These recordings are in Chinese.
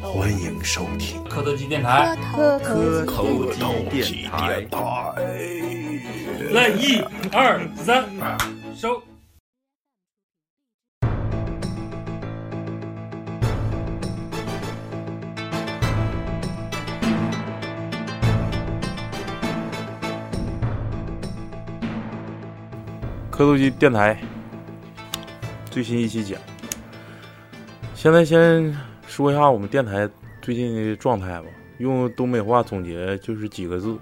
欢迎收听磕头机电台，磕头磕口机机电台。来一二三，收。磕头机电台最新一期讲，现在先说一下我们电台最近的状态吧。用东北话总结就是几个字：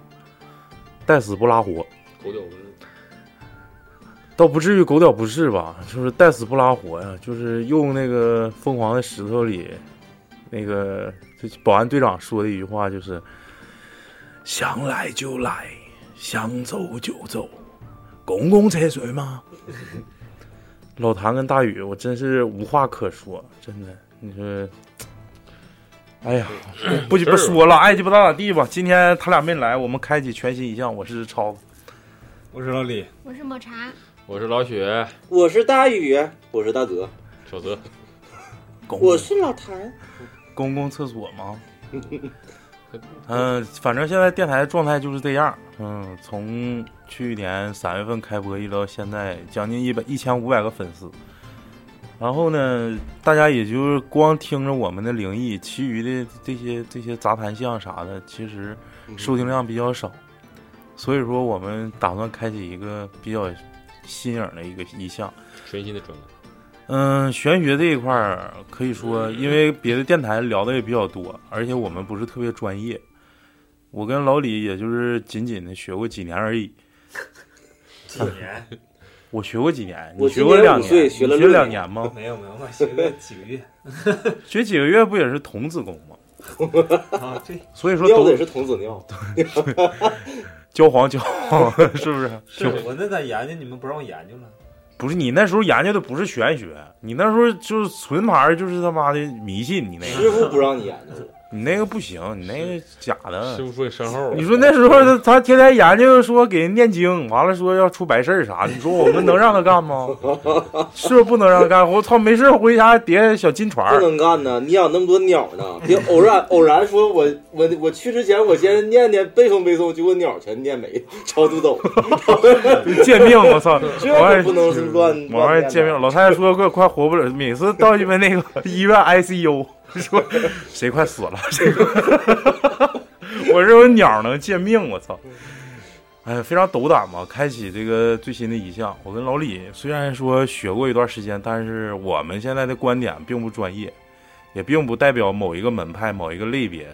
带死不拉活。狗屌不是？倒不至于狗屌不是吧？就是带死不拉活呀。就是用那个《疯狂的石头》里那个就保安队长说的一句话，就是想来就来，想走就走，公共厕所吗？老谭跟大宇，我真是无话可说，真的。你说，哎呀，不不说了，爱鸡巴咋咋地吧。今天他俩没来，我们开启全新一项。我是超，我是老李，我是抹茶，我是老许，我是大宇，我是大泽，小泽，我是老谭。公共厕所吗？嗯、反正现在电台状态就是这样。嗯，从去年三月份开播一直到现在，将近一百一千五百个粉丝。然后呢，大家也就是光听着我们的灵异，其余的这些这些杂谈项啥的，其实收听量比较少。所以说，我们打算开启一个比较新颖的一个一项。全新的专栏。嗯，玄学这一块儿可以说，因为别的电台聊的也比较多，而且我们不是特别专业。我跟老李也就是仅仅的学过几年而已。几年？我学过几年？我你学过两年五岁年？你学学了两年吗？没有没有，我学了几个月。学几个月不也是童子功吗？啊，对，所以说都尿的也是童子尿，焦黄焦黄，是不是？是我那咋研究？你们不让我研究了？不是你那时候研究的不是玄学，你那时候就是纯牌，就是他妈的迷信。你那个，师傅不让你研究了。你那个不行，你那个假的。师傅说你身后，你说那时候他他天天研究说给人念经，完了说要出白事儿啥的，你说我们能让他干吗？是不是不能让他干？我操，没事回家叠小金船不，能干呢，你养那么多鸟呢，别偶然 偶然说我我我去之前我先念念背诵背诵，结果鸟全念没，超度走了，贱命！我操，这不能是乱往外乱见面，老太太说快快活不了，每次到你们那个医院 ICU 说谁快死了，谁 快我认为鸟能见命，我操！哎，非常斗胆嘛，开启这个最新的一项。我跟老李虽然说学过一段时间，但是我们现在的观点并不专业，也并不代表某一个门派、某一个类别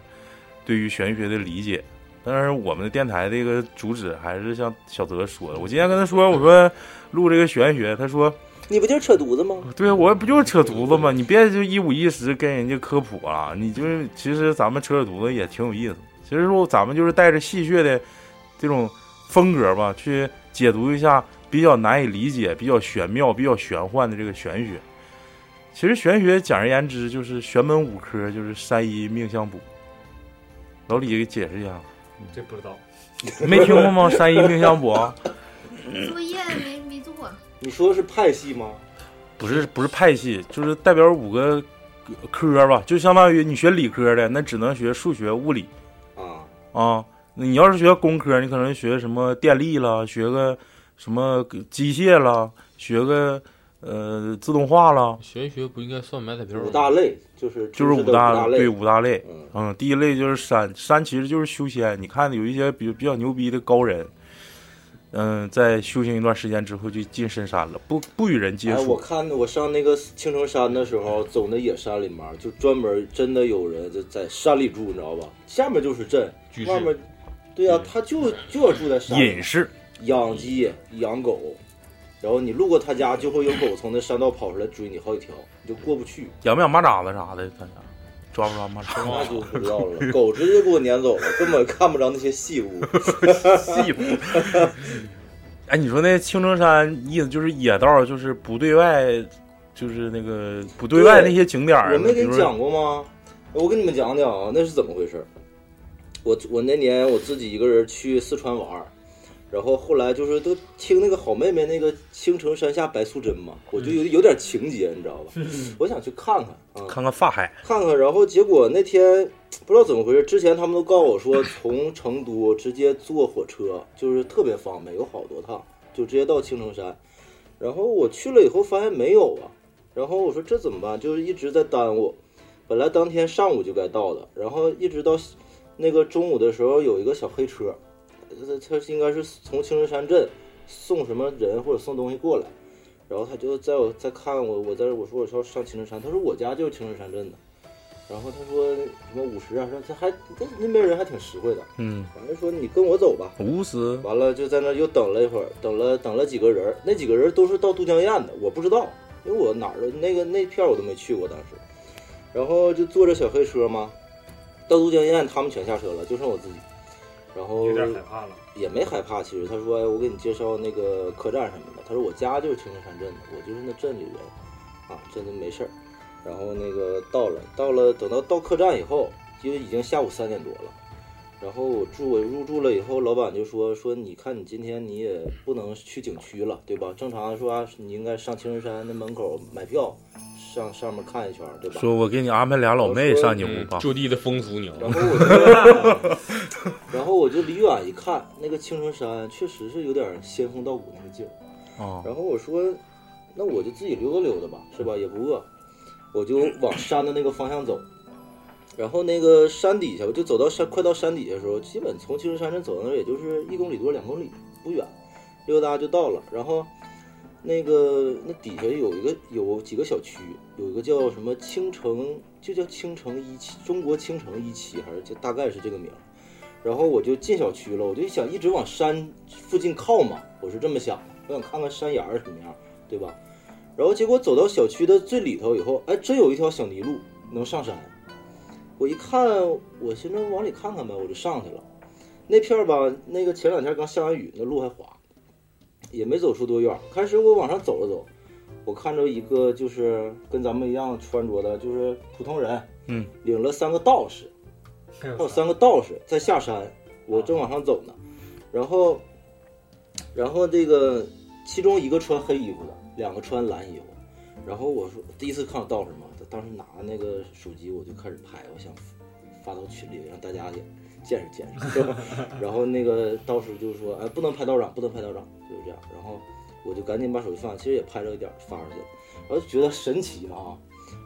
对于玄学的理解。但是我们的电台这个主旨还是像小泽说的，我今天跟他说，我说录这个玄学，他说你不就是扯犊子吗？对，我不就是扯犊子吗？你别就一五一十跟人家科普啊！你就是其实咱们扯扯犊子也挺有意思。其实说咱们就是带着戏谑的这种风格吧，去解读一下比较难以理解、比较玄妙、比较玄幻的这个玄学。其实玄学简而言之就是玄门五科，就是山医、命相卜。老李给解释一下，这不知道。没听过吗？山医、命相卜作业没没做，你说的是派系吗？不是不是派系，就是代表五个科吧，就相当于你学理科的，那只能学数学、物理啊，啊。你要是学工科，你可能学什么电力了，学个什么机械了，学个呃自动化了，玄学不应该算买彩票吗？五大类就是就是五大对五大类。嗯嗯，第一类就是山，山其实就是修仙。你看有一些比比较牛逼的高人，嗯，在修行一段时间之后就进深山了，不不与人接哎，触。我看我上那个青城山的时候，走那野山里面，就专门真的有人就在山里住，你知道吧？下面就是镇外面，对呀、他就就要住在山里隐士，养鸡、养狗，然后你路过他家，就会有狗从那山道跑出来追你好几条，你就过不去，养不养蚂蚱子啥的？他家抓不抓蚂蚱？那就不知道了。狗直接给我撵走了，根本看不着那些细物。细部。哎，你说那青城山意思就是野道，就是不对外，就是那个不对外那些景点儿。我没给你讲过吗？我跟你们讲讲啊，那是怎么回事？我我那年我自己一个人去四川玩儿，然后后来就是都听那个好妹妹那个青城山下白素贞嘛，我就有有点情节，你知道吧？我想去看看啊，看看法海，看看。然后结果那天不知道怎么回事，之前他们都告诉我说，从成都直接坐火车就是特别方便，有好多趟，就直接到青城山。然后我去了以后发现没有啊，然后我说这怎么办？就是一直在耽误。本来当天上午就该到的，然后一直到那个中午的时候有一个小黑车，呃他他应该是从青城山镇送什么人或者送东西过来，然后他就在我在看我，我在我说我说要上青城山，他说我家就是青城山镇的，然后他说什么五十啊，说他还那那边人还挺实惠的，嗯，完了说你跟我走吧，五十，完了就在那又等了一会儿，等了等了几个人，那几个人都是到都江堰的，我不知道，因为我哪儿的那个那片我都没去过当时，然后就坐着小黑车嘛，到都江堰他们全下车了，就剩我自己，然后有点害怕了。也没害怕，其实他说，哎，我给你介绍那个客栈什么的。他说我家就是青城山镇的，我就是那镇里人，啊，这都没事儿。然后那个到了，到了，等到到客栈以后，因为已经下午三点多了。然后我住我入住了以后，老板就说说，你看你今天你也不能去景区了，对吧？正常说、啊、你应该上青城山那门口买票，上上面看一圈，对吧？说我给你安排俩老妹上你屋吧。就地的风俗鸟。然后我就，然后我就离远一看，那个青城山确实是有点仙风道骨那个劲儿。哦，然后我说，那我就自己溜达溜达吧，是吧？也不饿，我就往山的那个方向走。然后那个山底下，我就走到山，快到山底下的时候，基本从青城山镇走到那儿也就是一公里多、两公里，不远，溜达就到了。然后那个那底下有一个有几个小区，有一个叫什么青城，就叫青城一期，中国青城一期，还是就大概是这个名。然后我就进小区了，我就想一直往山附近靠嘛，我是这么想的，我想看看山眼儿什么样，对吧？然后结果走到小区的最里头以后，哎，真有一条小泥路能上山。我一看，我寻思往里看看呗，我就上去了。那片儿吧，那个前两天刚下完雨，那路还滑，也没走出多远。开始我往上走了走，我看着一个就是跟咱们一样穿着的，就是普通人，嗯，领了三个道士，还有三个道士在下山，我正往上走呢，然后，然后这个其中一个穿黑衣服的，两个穿蓝衣服，然后我说第一次看到道士嘛，他当时拿那个手机我就开始拍，我想发到群里让大家也见识见识，然后那个道士就说，哎，不能拍道长，不能拍道长，就是这样，然后我就赶紧把手机放下，其实也拍了一点发出去了，然后就觉得神奇啊，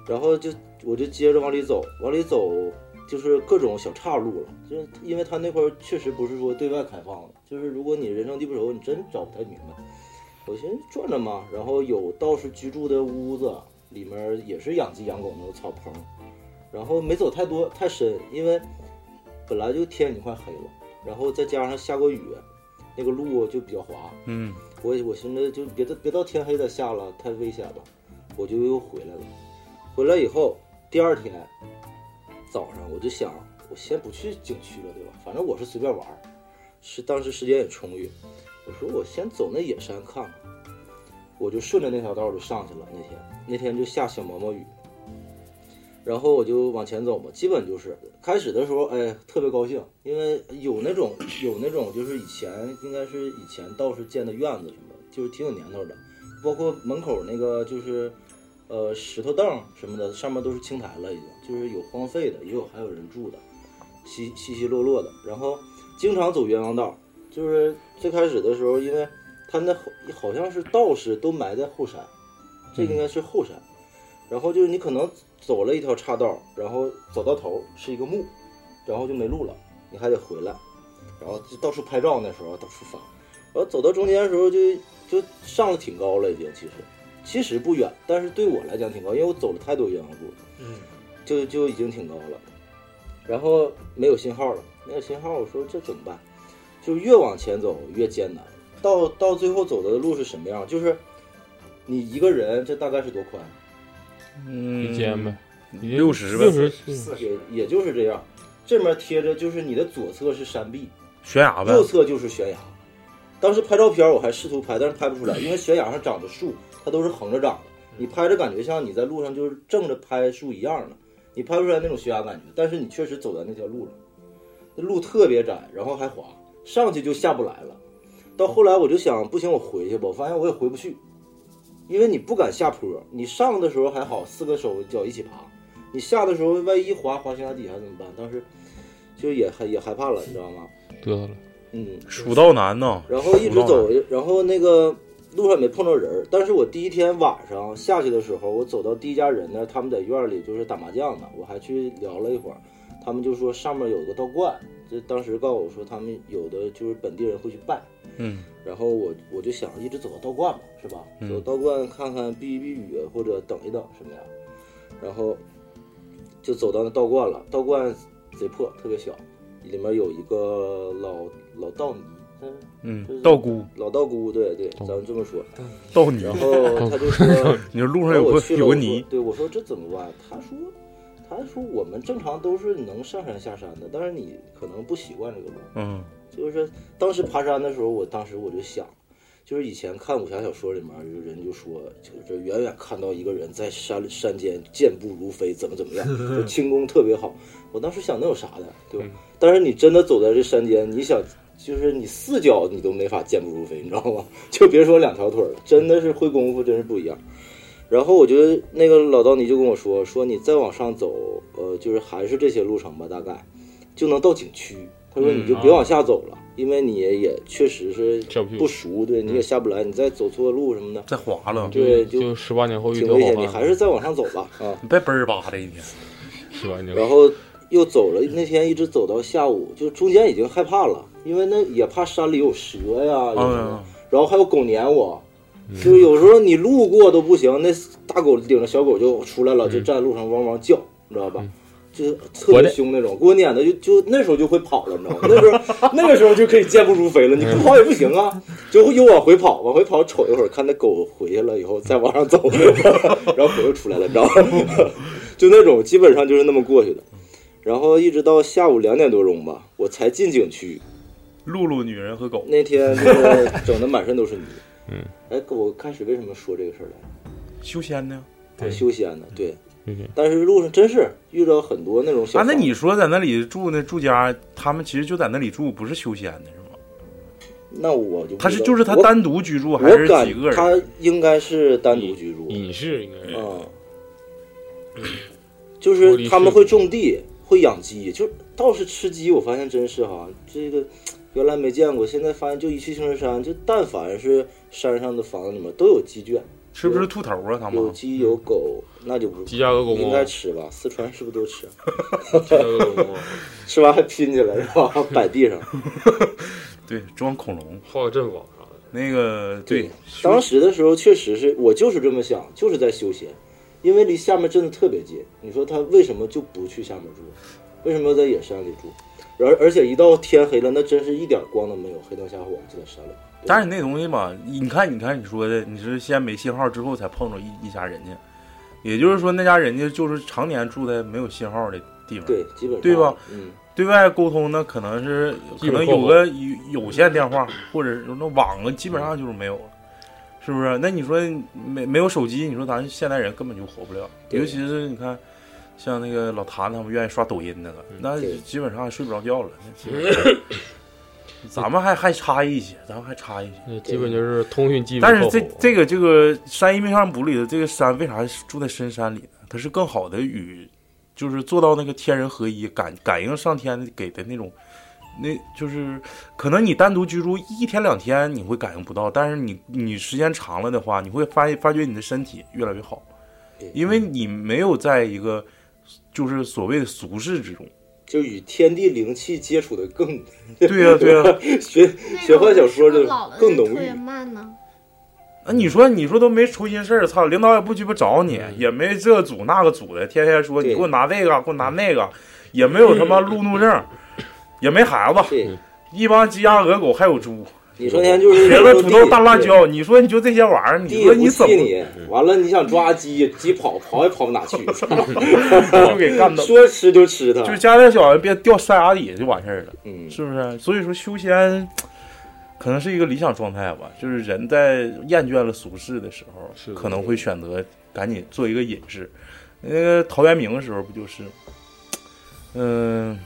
然后就我就接着往里走，往里走。就是各种小岔路了，就是因为他那块确实不是说对外开放的，就是如果你人生地不熟，你真找不太明白。我寻思转转嘛，然后有道士居住的屋子，里面也是养鸡养狗那个草棚，然后没走太多太深，因为本来就天已经快黑了，然后再加上下过雨，那个路就比较滑。嗯，我我寻思就别到别到天黑再下了，太危险了，我就又回来了。回来以后，第二天。早上我就想，我先不去景区了，对吧？反正我是随便玩，是当时时间也充裕。我说我先走那野山看看，我就顺着那条道就上去了。那天那天就下小毛毛雨，然后我就往前走嘛，基本就是开始的时候，哎，特别高兴，因为有那种有那种就是以前应该是以前道士建的院子什么，就是挺有年头的，包括门口那个就是。呃，石头凳什么的，上面都是青苔了，已经就是有荒废的，也有还有人住的，稀稀稀落落的。然后经常走冤枉道，就是最开始的时候，因为他那好像是道士都埋在后山，这应该是后山。然后就是你可能走了一条岔道，然后走到头是一个墓，然后就没路了，你还得回来，然后就到处拍照，那时候到处发。然后走到中间的时候就就上了挺高了，已经其实。其实不远，但是对我来讲挺高，因为我走了太多冤枉路，嗯，就就已经挺高了。然后没有信号了，没有信号，我说这怎么办？就越往前走越艰难，到到最后走的路是什么样？就是你一个人，这大概是多宽？嗯，一间呗，六十呗，六十也也就是这样。这面贴着就是你的左侧是山壁，悬崖呗，右侧就是悬崖。当时拍照片我还试图拍，但是拍不出来，因为悬崖上长着树，它都是横着长的，你拍着感觉像你在路上就是正着拍树一样的，你拍不出来那种悬崖感觉。但是你确实走在那条路上，那路特别窄，然后还滑，上去就下不来了。到后来我就想，不行，我回去吧。我发现我也回不去，因为你不敢下坡。你上的时候还好，四个手脚一起爬；你下的时候，万一滑滑悬崖底下怎么办？当时就也害也害怕了，你知道吗？得了，嗯，蜀道难呐。然后一直走，然后那个路上没碰着人。但是我第一天晚上下去的时候，我走到第一家人那，他们在院里就是打麻将呢，我还去聊了一会儿。他们就说上面有个道观，这当时告诉我说他们有的就是本地人会去拜。嗯，然后我我就想一直走到道观嘛，是吧？嗯走到道观看看避一避雨或者等一等什么呀。然后就走到那道观了，道观贼破，特别小，里面有一个老老道尼，嗯嗯，道姑，老道姑，对对，咱们这么说。道尼然后他就说 你说路上有个有个泥对我说这怎么办？他说他说我们正常都是能上山下山的，但是你可能不习惯这个路。嗯，就是当时爬山的时候，我当时我就想，就是以前看武侠小说里面有人就说，就是远远看到一个人在山山间健步如飞，怎么怎么样，就轻功特别好。我当时想能有啥的，对吧？但是你真的走在这山间，你想。就是你四脚你都没法健步如飞，你知道吗？就别说两条腿了，真的是会功夫，真是不一样。然后我觉得那个老道尼就跟我说，说你再往上走，呃，就是还是这些路程吧，大概就能到景区。他说你就别往下走了，因为你也确实是不熟，对，你也下不来，你再走错路什么的，再滑了，对，就十八年后遇挺危险。到你还是再往上走吧，啊，你别嘣儿吧的一天，十八年。然后又走了，那天一直走到下午，就中间已经害怕了，因为那也怕山里有蛇呀，有什么，然后还有狗撵我。就是有时候你路过都不行，那大狗领着小狗就出来了，就站在路上汪汪叫，你知道吧？就是特别凶那种，给我撵的就就那时候就会跑了，你知道吗？那时候那个时候就可以健步如飞了，你不跑也不行啊，就又往回跑，往回跑瞅一会儿，看那狗回去了以后再往上走，然后狗又出来了，你知道吗？就那种基本上就是那么过去的，然后一直到下午两点多钟吧，我才进景区。露露女人和狗那天就是整的满身都是泥。嗯，哎，我开始为什么说这个事儿来？修仙呢？对，修仙呢？对。但是路上真是遇到很多那种小。啊，那你说在那里住那住家，他们其实就在那里住，不是修仙的是吗？那我就他是就是他单独居住还是几个人？他应该是单独居住，隐士应该是。嗯，就是他们会种地，会养鸡，就倒是吃鸡。我发现真是哈，这个原来没见过，现在发现就一去青城山，就但凡是山上的房子里面都有鸡圈。是不是兔头啊？他们有鸡有狗，那就不鸡鸭鹅狗猫应该吃吧？四川是不是都吃？鸡鸭鹅狗猫吃完还拼起来是吧？摆地上。对，装恐龙，画个阵法啥的。那个对，当时的时候确实是我就是这么想，就是在休闲，因为离下面真的特别近。你说他为什么就不去下面住？为什么要在野山里住？而而且一到天黑了，那真是一点光都没有，黑灯瞎火就在山里。但是你那东西吧，你看，你看你说的，你是先没信号之后才碰着一一家人家，也就是说那家人家就是常年住在没有信号的地方，对，基本上对吧？嗯，对外沟通那，可能是可能有个有有线电话，或者那网啊，基本上就是没有了，是不是？那你说没没有手机，你说咱现代人根本就活不了，尤其是你看。像那个老谭他们愿意刷抖音那个，那基本上睡不着觉了。咱们还还差一些，咱们还差一些。基本就是通讯技术。但是这这个这个山医命相卜里的这个山，为啥住在深山里呢？它是更好的与，就是做到那个天人合一，感感应上天给的那种，那就是可能你单独居住一天两天你会感应不到，但是你你时间长了的话，你会发发觉你的身体越来越好，因为你没有在一个。就是所谓的俗世之中，就与天地灵气接触的更对呀对呀，玄玄幻小说就更浓郁。慢呢？啊，你说你说都没出心事儿，操，领导也不鸡巴找你，也没这组那个组的，天天说你给我拿这个，给我拿那个，也没有他妈路怒症，也没孩子，一帮鸡鸭鹅狗还有猪。你说天就是茄子、土豆、大辣椒，你说你就这些玩意儿，你说你怎么？你完了，你想抓鸡，鸡跑跑也跑不哪去，就给干到。说吃就吃它，就家家小人别掉山崖底下就完事儿了，嗯，是不是？所以说修仙，可能是一个理想状态吧。就是人在厌倦了俗世的时候，可能会选择赶紧做一个隐士。那个陶渊明的时候不就是，嗯、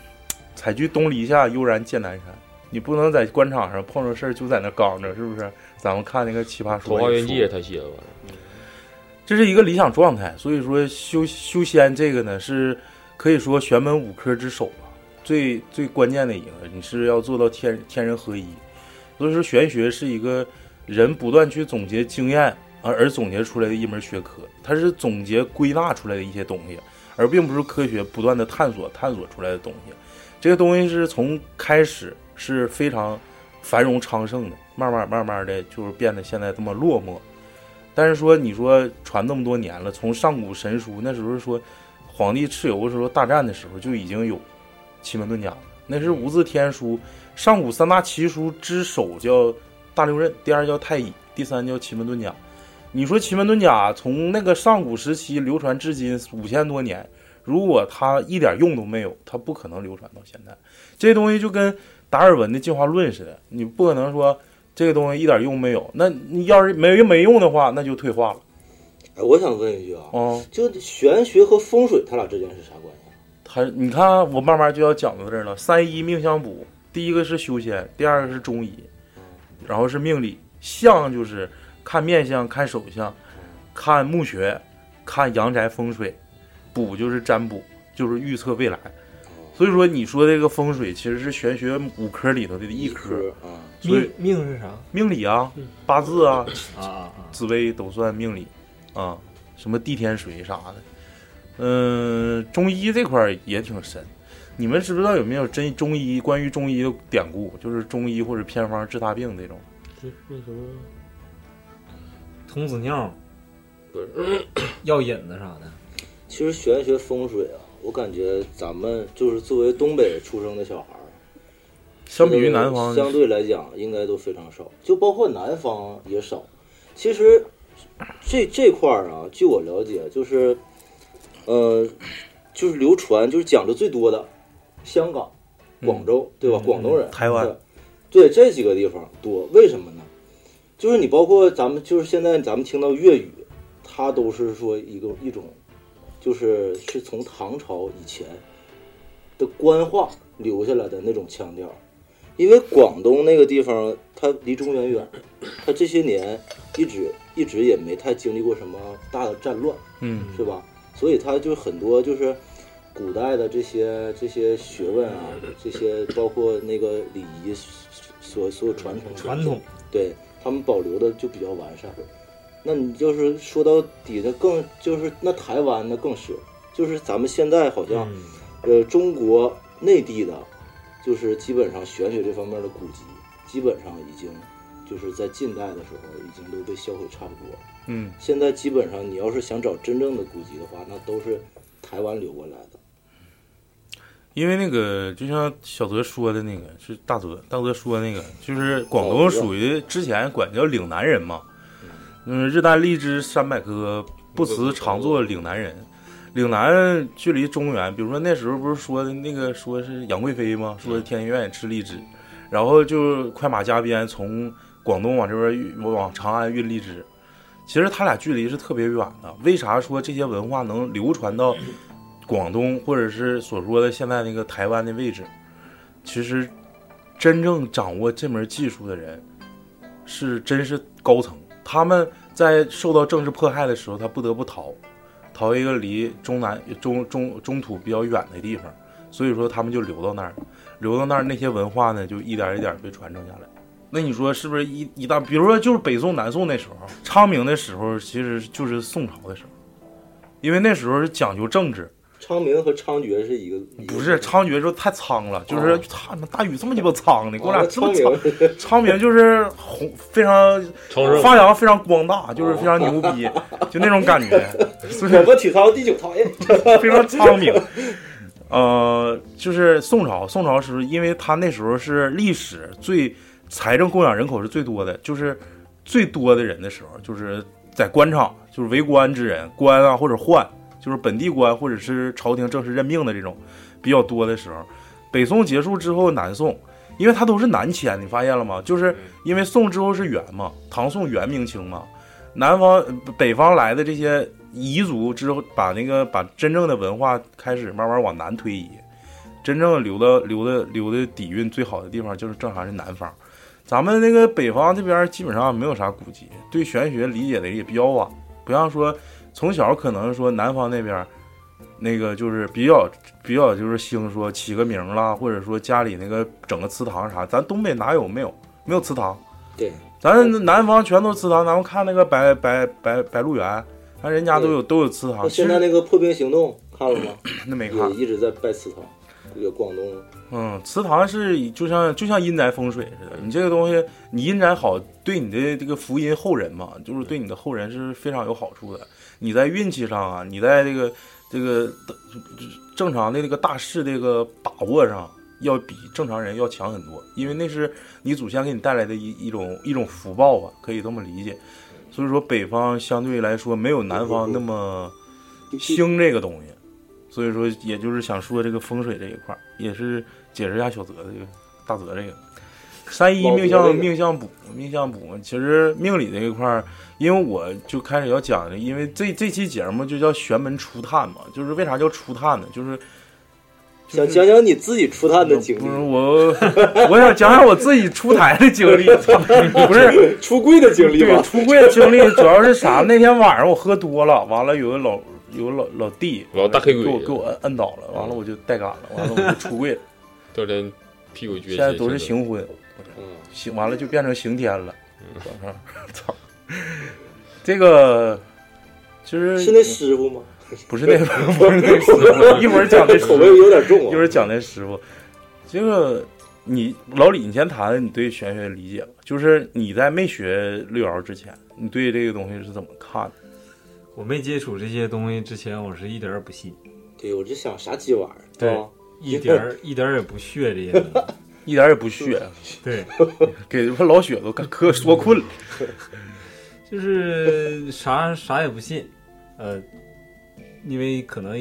采菊东篱下，悠然见南山。你不能在官场上碰着事儿就在那刚着，是不是？咱们看那个《奇葩《说》桃花源记》也他写的这是一个理想状态，所以说修修仙这个呢是可以说玄门五科之首吧，最最关键的一个，你是要做到天天人合一。所以说玄学是一个人不断去总结经验而而总结出来的一门学科，它是总结归纳出来的一些东西，而并不是科学不断的探索探索出来的东西。这个东西是从开始是非常繁荣昌盛的，慢慢慢慢的就是变得现在这么落寞。但是说，你说传这么多年了，从上古神书那时候说皇帝蚩尤的时候大战的时候就已经有奇门遁甲了，那是无字天书，上古三大奇书之首叫大六壬，第二叫太乙，第三叫奇门遁甲。你说奇门遁甲从那个上古时期流传至今五千多年，如果它一点用都没有，它不可能流传到现在。这东西就跟达尔文的进化论似的，你不可能说这个东西一点用没有，那你要是没没用的话，那就退化了。哎，我想问一句啊，哦、就玄学和风水，它俩之间是啥关系？他你看啊，我慢慢就要讲到这儿了。三一命相卜，第一个是修仙，第二个是中医，然后是命理。相就是看面相、看手相、看墓穴、看阳宅风水，卜就是占卜，就是预测未来。所以说，你说这个风水其实是玄学五科里头的一科，啊，所以命命是啥？命理啊、八字啊、啊！紫薇都算命理啊，什么地天水啥的。嗯，中医这块也挺深。你们知不知道有没有真中医关于中医的典故？就是中医或者偏方治大病这种。是那什么童子尿、不是 药引子啥的。其实玄学风水啊，我感觉咱们就是作为东北出生的小孩儿，相比于南方，相对来讲应该都非常少，就包括南方也少。其实这这块儿啊，据我了解，就是呃，就是流传就是讲的最多的，香港、广州，对吧？嗯广东人、台湾对，对这几个地方多，为什么呢？就是你包括咱们，就是现在咱们听到粤语，它都是说一个一种，就是是从唐朝以前的官话留下来的那种腔调。因为广东那个地方，它离中原远，它这些年一直一直也没太经历过什么大的战乱，嗯，是吧？所以它就很多就是古代的这些这些学问啊，这些包括那个礼仪所所有传承传统，对他们保留的就比较完善。那你就是说到底的，更就是那台湾那更是，就是咱们现在好像、呃中国内地的，就是基本上玄学这方面的古籍，基本上已经就是在近代的时候已经都被销毁差不多了。嗯，现在基本上你要是想找真正的古籍的话，那都是台湾流过来的。因为那个就像小泽说的那个是大泽，大泽说的那个就是广东属于之前管叫岭南人嘛，嗯，日啖荔枝三百颗，不辞常作岭南人。岭南距离中原，比如说那时候不是说的那个说是杨贵妃吗？说天天愿意吃荔枝，然后就快马加鞭从广东往这边运往长安运荔枝。其实他俩距离是特别远的。为啥说这些文化能流传到广东，或者是所说的现在那个台湾的位置？其实真正掌握这门技术的人是真是高层。他们在受到政治迫害的时候，他不得不逃，逃一个离中南中中中土比较远的地方。所以说他们就留到那儿，留到那儿那些文化呢，就一点一点被传承下来。那你说是不是一一大？比如说就是北宋、南宋那时候，昌明的时候，其实就是宋朝的时候，因为那时候是讲究政治，昌明和猖獗是一个，不是猖獗时候太苍了，就是哦他妈大禹这么鸡巴苍的，给我俩啊这么昌明。苍，昌明就是红，非常发扬非常光大，就是非常牛逼，就那种感觉，所以我们体操第九套，哎，非常昌明。呃，就是宋朝，宋朝时候，因为他那时候是历史最财政供养人口是最多的，就是最多的人的时候，就是在官场，就是为官之人，官啊或者宦，就是本地官或者是朝廷正式任命的这种比较多的时候。北宋结束之后，南宋，因为它都是南迁，你发现了吗？就是因为宋之后是元嘛，唐宋元明清嘛，南方呃北方来的这些彝族之后，把那个把真正的文化开始慢慢往南推移，真正留的留的留的底蕴最好的地方就是正常是南方。咱们那个北方这边基本上没有啥古籍，对玄学理解的也比较晚，不像说从小可能说南方那边，那个就是比较比较就是兴说起个名儿啦，或者说家里那个整个祠堂啥，咱东北哪有没有没有祠堂？对，咱南方全都祠堂，咱们看那个白白白白鹿原，那人家都有都有祠堂。现在那个破冰行动看了吗？那没看一直在拜祠堂，这个广东。嗯，祠堂是就像就像阴宅风水似的，你这个东西，你阴宅好，对你的这个福音后人嘛，就是对你的后人是非常有好处的。你在运气上啊，你在这个这个正常的这个大势这个把握上，要比正常人要强很多，因为那是你祖先给你带来的一一种一种福报吧，可以这么理解。所以说，北方相对来说没有南方那么兴这个东西。所以说，也就是想说这个风水这一块儿，也是解释一下小泽这个大泽这个三一命相命相卜命相卜。其实命理这一块儿，因为我就开始要讲的，因为这这期节目就叫玄门初探嘛，就是为啥叫初探呢？就是想讲讲你自己出探的经历不是历，我，我想讲讲我自己出台的经历，操 不是出柜的经历对，吧？出柜的经历主要是啥？那天晚上我喝多了，完了有个老有个老老弟，老大黑鬼给我给我摁摁倒了，完了我就带杆了，完了我就出柜了。第二天屁股撅起，现在都是行婚，嗯，行完了就变成刑天了。早上，操，这个其实是那师傅吗？不是那个 不是那师傅，一会儿讲的口味有点重啊。一会儿讲那师傅。这个你老李，你先谈谈你对玄学的理解吧。就是你在没学六爻之前，你对这个东西是怎么看的？我没接触这些东西之前，我是一点儿也不信，对，我就想啥鸡玩意儿，对吧？一点儿一点儿也不屑这些东西。一点儿也不屑，对，给他老雪都干磕说困了。就是啥啥也不信，呃，因为可能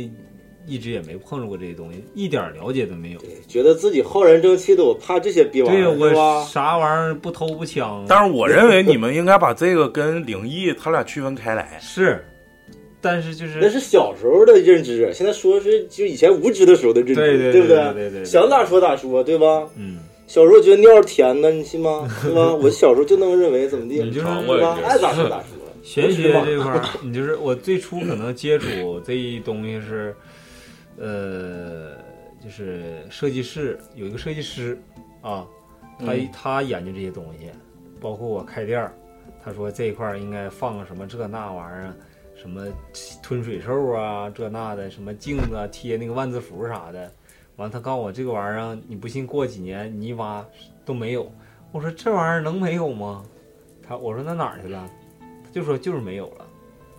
一直也没碰着过这些东西，一点儿了解都没有。觉得自己浩然正气的，我怕这些逼玩意对儿，对我吧？啥玩意儿不偷不抢，但是我认为你们应该把这个跟灵异他俩区分开来。是，但是就是那是小时候的认知，现在说是就以前无知的时候的认知，对对对不对对对对想咋说咋说，对吧？嗯，小时候觉得尿是甜的，你信吗？是吧？我小时候就那么认为，怎么地？你就是？爱咋说咋说。玄学这块儿，你就是我最初可能接触这一东西是，呃，就是设计师有一个设计师啊，他、嗯他研究这些东西，包括我开店儿，他说这一块儿应该放个什么这那玩意儿啊，什么吞水兽啊，这那的，什么镜子啊，贴那个万字符啥的。完，他告诉我这个玩意儿啊，你不信过几年你一挖都没有。我说这玩意儿能没有吗？他我说那哪儿去了？他就说就是没有了，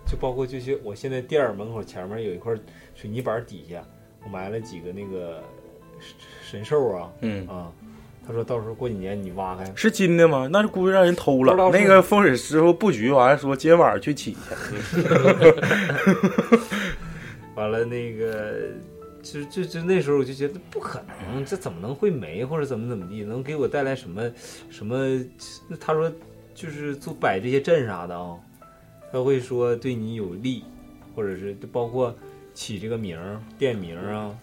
就包括就是我现在店儿门口前面有一块水泥板底下，我埋了几个那个神兽啊，嗯啊，他说到时候过几年你挖开，是金的吗？那是估计让人偷了那个风水师傅布局完了说今天晚上去取去。完了那个。就就就那时候我就觉得不可能，这怎么能会没或者怎么怎么地，能给我带来什么什么？他说就是做摆这些阵啥的啊、他会说对你有利，或者是就包括起这个名儿、店名啊，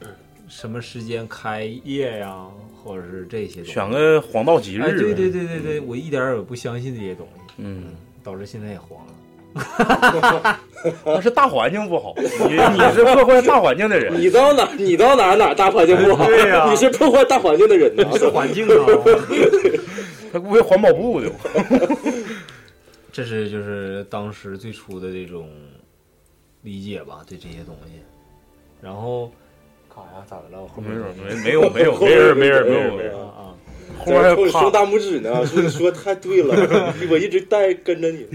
什么时间开业呀、或者是这些。选个黄道吉日。哎，对对对对对，我一点儿也不相信这些东西，嗯，导致现在也黄了。那是大环境不好，你你是破坏大环境的人。你到哪你到哪哪大环境不好？对呀你是破坏大环境的人呢。是环境啊，他不会环保部的。这是就是当时最初的这种理解吧，对这些东西。然后，干啥呀？咋的了？我后面没有没没有没有没人没人没有没啊人，啊！后面冲你竖大拇指呢，说你说太对了，我一直带跟着你。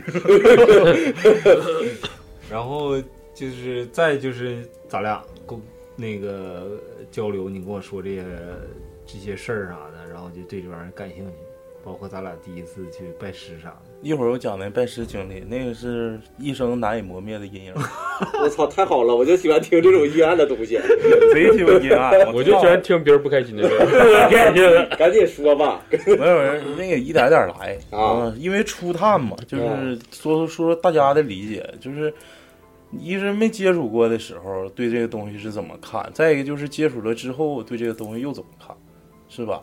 然后就是再就是咱俩沟那个交流，你跟我说这些这些事儿啥的，然后就对这玩意儿感兴趣。包括咱俩第一次去拜师啥的。一会儿我讲那拜师经历，那个是一生难以磨灭的阴影，我操，太好了，我就喜欢听这种阴暗的东西。贼鸡巴阴暗。我就喜欢听别人不开心的事儿。赶紧说吧。没有人那个一点点来啊，因为初探嘛，就是说说说大家的理解，就是一是没接触过的时候对这个东西是怎么看，再一个就是接触了之后对这个东西又怎么看，是吧？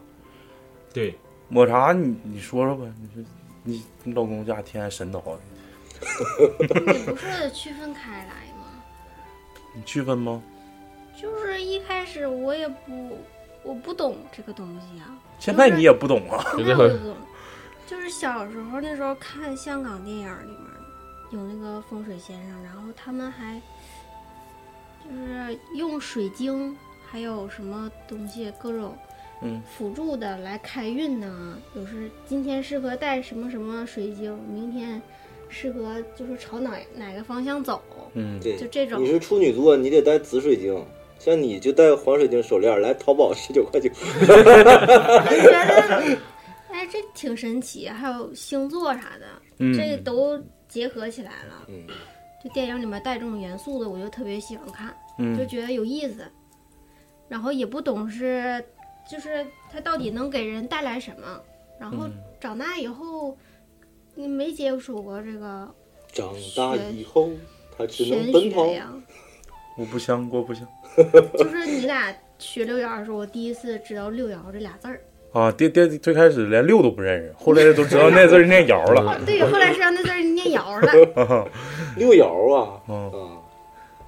对，抹茶你你说说吧，你说你你老公家天天神叨的，你不是区分开来吗？你区分吗？就是一开始我也不我不懂这个东西啊，现在你也不懂啊？现在我不懂，就是小时候那时候看香港电影里面有那个风水先生，然后他们还就是用水晶还有什么东西各种嗯辅助的来开运呢，有时今天适合带什么什么水晶，明天适合就是朝哪哪个方向走，嗯，对，就这种你是处女座，你得带紫水晶，像你就带黄水晶手链，来淘宝十九块九。觉得哎这挺神奇，还有星座啥的，嗯这都结合起来了。嗯，就电影里面带这种元素的，我就特别喜欢看，嗯就觉得有意思。然后也不懂是，就是它到底能给人带来什么。然后嗯长大以后，你没接触过这个长大以后，他只能玄奔跑学。呀。我不香，我不香就是你俩学六爻的时候，我第一次知道六爻这俩字儿。啊！第第最开始连六都不认识，后来都知道那字儿念爻了。对，后来知道那字儿念爻了。六爻啊，嗯啊，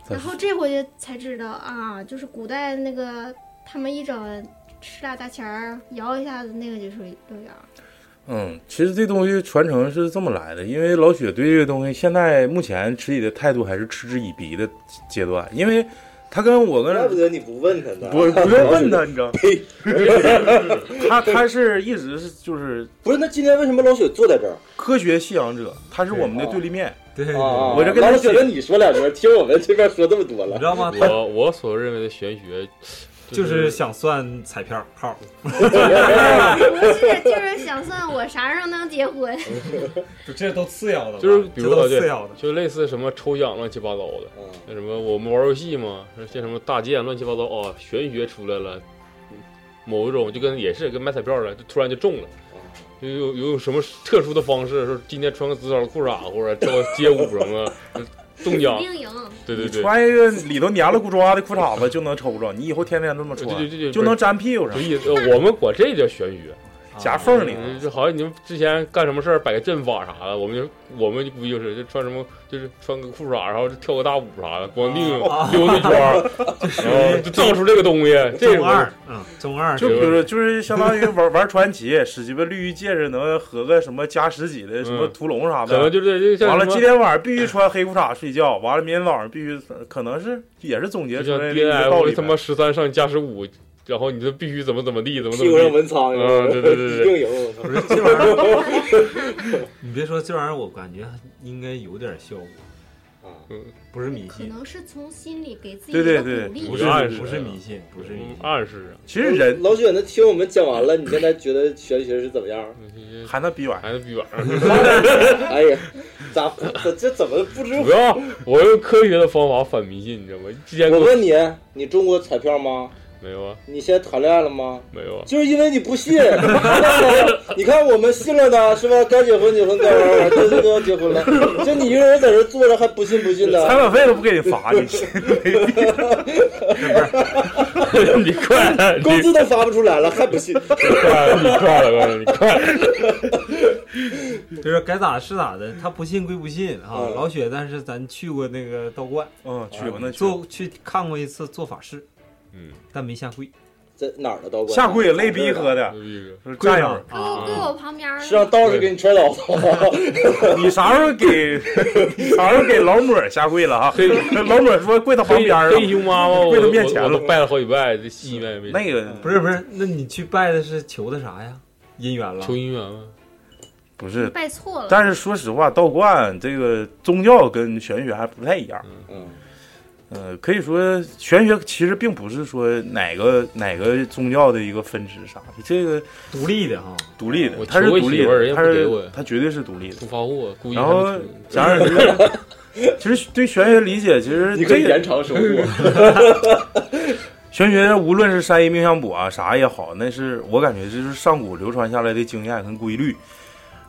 然后这回才知道啊，就是古代那个他们一整吃俩大钱儿，摇一下子，那个就是六爻。嗯，其实这东西传承是这么来的，因为老雪对这个东西现在目前持己的态度还是嗤之以鼻的阶段，因为他跟我跟怪不得你不问他呢。我不 用问他，你知道？他他是一直是就是 不是，那今天为什么老雪坐在这儿？科学信仰者，他是我们的对立面。对啊，我这跟他老雪跟你说两句，听我们这边说这么多了，你知道吗？我我所认为的玄学，就是想算彩票号。不是，就是想算我啥时候能结婚。就这都次要的，就是比如说对都次要的，就类似什么抽奖乱七八糟的，那什么我们玩游戏嘛，像什么大剑乱七八糟哦，玄学出来了，某一种就跟也是跟买彩票了，就突然就中了。就有有有什么特殊的方式，说今天穿个紫色裤衩或者跳个街舞什么的，中奖。定赢。你对对对，穿一个里头粘了咕抓的裤衩子就能抽着，你以后天天这么穿，对对对对就能粘屁股上我们管这叫玄学。夹缝里。嗯就好像你们之前干什么事儿摆个阵法啥的，我们就我们就估计就是就穿什么，就是穿个裤衩，然后就跳个大舞啥的，光腚溜达一圈儿，然后就造出这个东西。这中二，嗯，中二就比如，就是相当于玩玩传奇，使鸡巴绿玉戒指能合个什么加十几的什么屠龙啥的，可能就是就像完了，今天晚上必须穿黑裤衩睡觉，完了明天早上必须，可能是也是总结出来的一个道理他。妈十三上加十五，然后你就必须怎么怎么地，怎么怎屁股上么地。纹苍蝇，嗯对对对对一定赢。不是这玩意儿，你别说这玩意儿，我感觉应该有点效果，啊，不是迷信可信，能是从心里给自己对对对鼓励。不是暗示不是迷信，不是迷信。暗示啊，其实人老雪，那听我们讲完了，你现在觉得玄学是怎么样？还能逼玩意孩子逼玩意儿。哎呀，咋这这怎么不知不要，我用科学的方法反迷信，你知道吗？我问你，你中过彩票吗？没有啊，你现在谈恋爱了吗？没有啊。就是因为你不信。你看我们信了呢，是吧？该结婚结婚，该玩玩，这这都要结婚了。就你一个人在这坐着还不信不信的？采访费都不给你发，你 你快了，工资都发不出来了，还不信？快了，你快了，快了，你快了。就是该咋是咋的，他不信归不信啊，嗯老雪，但是咱去过那个道观，嗯，去过那去做去看过一次做法事，嗯，但没下跪，在哪儿的道观？下跪肋逼喝的，有一个是战友。搁搁我旁边儿是让道士给你摔倒子吗？你啥时候给 啥时候给老抹下跪了哈？老抹说跪到旁边儿黑熊妈妈，跪他面前了。拜了好几拜，这心愿没那个不是不是，那你去拜的是求的啥呀？姻缘了？求姻缘吗？不是，拜错了。但是说实话，道观这个宗教跟玄学还不太一样。嗯，呃，可以说玄学其实并不是说哪个哪个宗教的一个分支啥的，这个独立的哈，独立的我，它是独立的，它是它绝对是独立的。不发货，故意然后加上这个，其实对玄学理解，其实你可以延长收获。玄学无论是山医命相卜啊啥也好，那是我感觉这是上古流传下来的经验跟规律。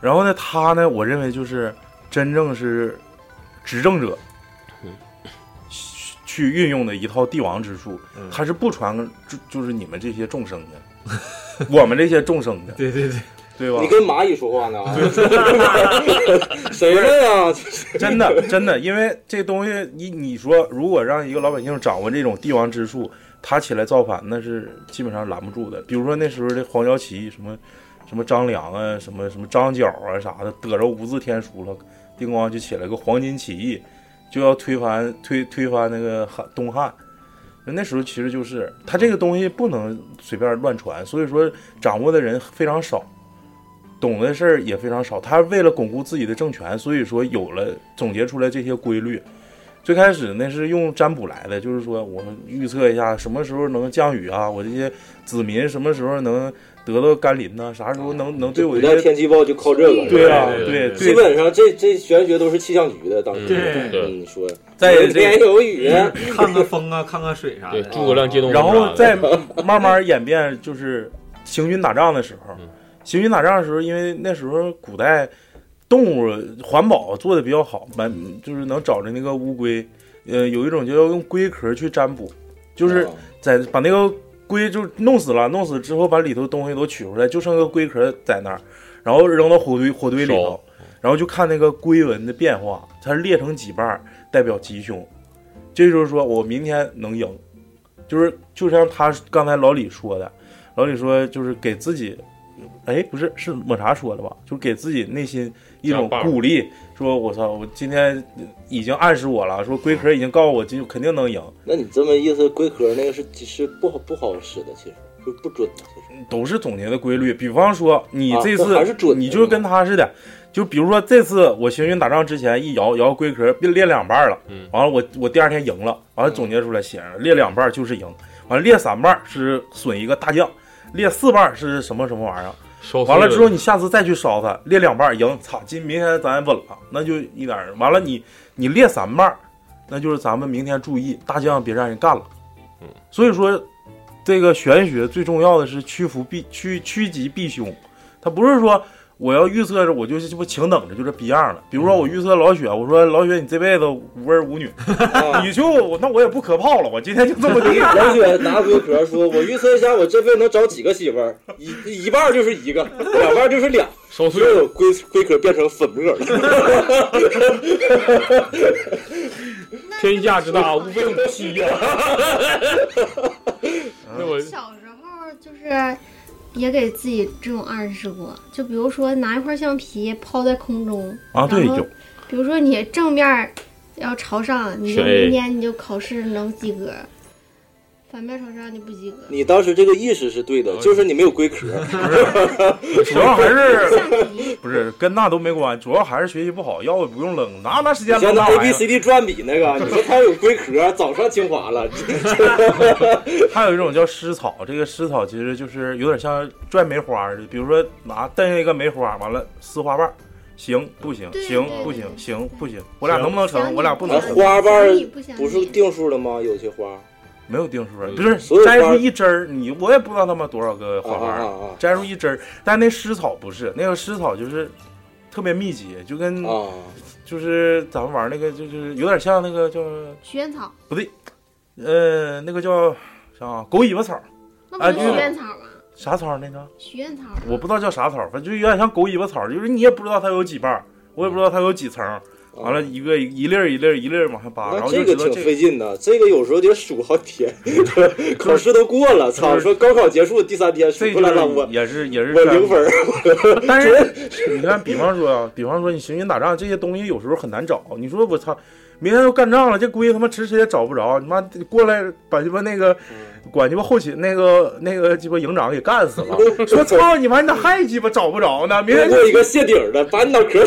然后呢，他呢，我认为就是真正是执政者去运用的一套帝王之术，他是不传就就是你们这些众生的，我们这些众生的，对对对，对吧？你跟蚂蚁说话呢？谁呢呀？真的真的，因为这东西，你你说，如果让一个老百姓掌握这种帝王之术，他起来造反，那是基本上拦不住的。比如说那时候的黄鹪旗，什么什么张良啊，什么什么张角啊啥的，得着无字天书了，叮咣就起来个黄巾起义，就要推翻推推翻那个汉东汉。那时候其实就是他这个东西不能随便乱传，所以说掌握的人非常少。懂的事儿也非常少。他为了巩固自己的政权，所以说有了总结出来这些规律。最开始那是用占卜来的，就是说我们预测一下什么时候能降雨啊，我这些子民什么时候能得到甘霖呐、啥时候能能对我古代这些天气预报就靠这个。对啊对对基本上这这玄学都是气象局的，当时对对嗯说在明天有雨，看看风啊，看看水啥，的。诸葛亮接东风然后再 慢慢演变，就是行军打仗的时候嗯，行军打仗的时候，因为那时候古代动物环保做的比较好，买就是能找着那个乌龟，呃，有一种就要用龟壳去占卜，就是啊在把那个龟就弄死了，弄死之后把里头东西都取出来，就剩个龟壳在那儿，然后扔到火堆火堆里头，然后就看那个龟纹的变化，它裂成几瓣儿代表吉凶，这就是说我明天能赢，就是就像他刚才老李说的，老李说就是给自己，哎，不是是抹茶说的吧？就给自己内心一种鼓励，说我操，我今天已经暗示我了，说龟壳已经告诉我今肯定能赢，那你这么意思，龟壳那个是是不好不好使的，其实就不准的，其实。都是总结的规律。比方说，你啊这这次、还是准你就是跟他似的，就比如说这次我行军打仗之前一摇摇龟壳，别裂两半了，嗯完了我我第二天赢了，完了总结出来写上裂两半就是赢，完了裂三半是损一个大将，裂四半是什么什么玩意儿。烧完了之后，你下次再去烧它，裂两半赢，操，今明天咱稳了，那就一点儿。完了你你裂三半，那就是咱们明天注意，大将别让人干了。嗯，所以说，这个玄学最重要的是趋福避趋趋吉避凶，它不是说我要预测着我就是这不请等着就这逼样了。比如说我预测老雪，我说老雪你这辈子无儿无女，啊你就那我也不可炮了，我今天就这么地。老雪拿龟壳说：“我预测一下，我这辈子能找几个媳妇儿？一一半就是一个，两半就是俩。烧碎了，所有龟龟壳变成粉末了。天下之大，无非五七呀。那我小时候就是也给自己这种暗示过，就比如说拿一块橡皮抛在空中啊，对，然后有。比如说你正面要朝上，你就明天你就考试能及格；反面朝上你不及格。你当时这个意识是对的，就是你没有龟壳。主要还是 不是跟那都没关，主要还是学习不好，要不不用扔，哪拿时间扔那 A B C D 转笔那个，你说他有龟壳，早上清华了。还有一种叫湿草，这个湿草其实就是有点像拽梅花似的，比如说拿蹬下一个梅花，完了撕花瓣，行不行？行不行？行不行？我俩能不能成？我俩不能成，花瓣不是定数的吗？有些花没有定数，嗯不是摘出一枝儿，你我也不知道他妈多少个花花摘出一枝儿，但那湿草不是，那个湿草就是特别密集，就跟啊！就是咱们玩那个就是有点像那个叫许愿草，不对，呃，那个叫啥狗尾巴草，那不是许愿草吗？啥草那个？许愿草，我不知道叫啥草，反正就有点像狗尾巴草，就是你也不知道它有几瓣儿，我也不知道它有几层，完了一个一粒儿一粒儿一粒儿往下扒，然后就这个挺费劲的，这个有时候得数好几天。考试都过了，操！说高考结束第三天出来了，我也是也是我零分。但是你看，比方说啊，比方说你行军打仗这些东西有时候很难找。你说我操，明天要干仗了，这龟他妈迟迟也找不着，你妈过来把鸡巴那个管鸡巴后勤那个那个鸡巴营长给干死了，说操你妈，你咋还鸡巴找不着呢？明天给我一个谢顶的，把你脑壳。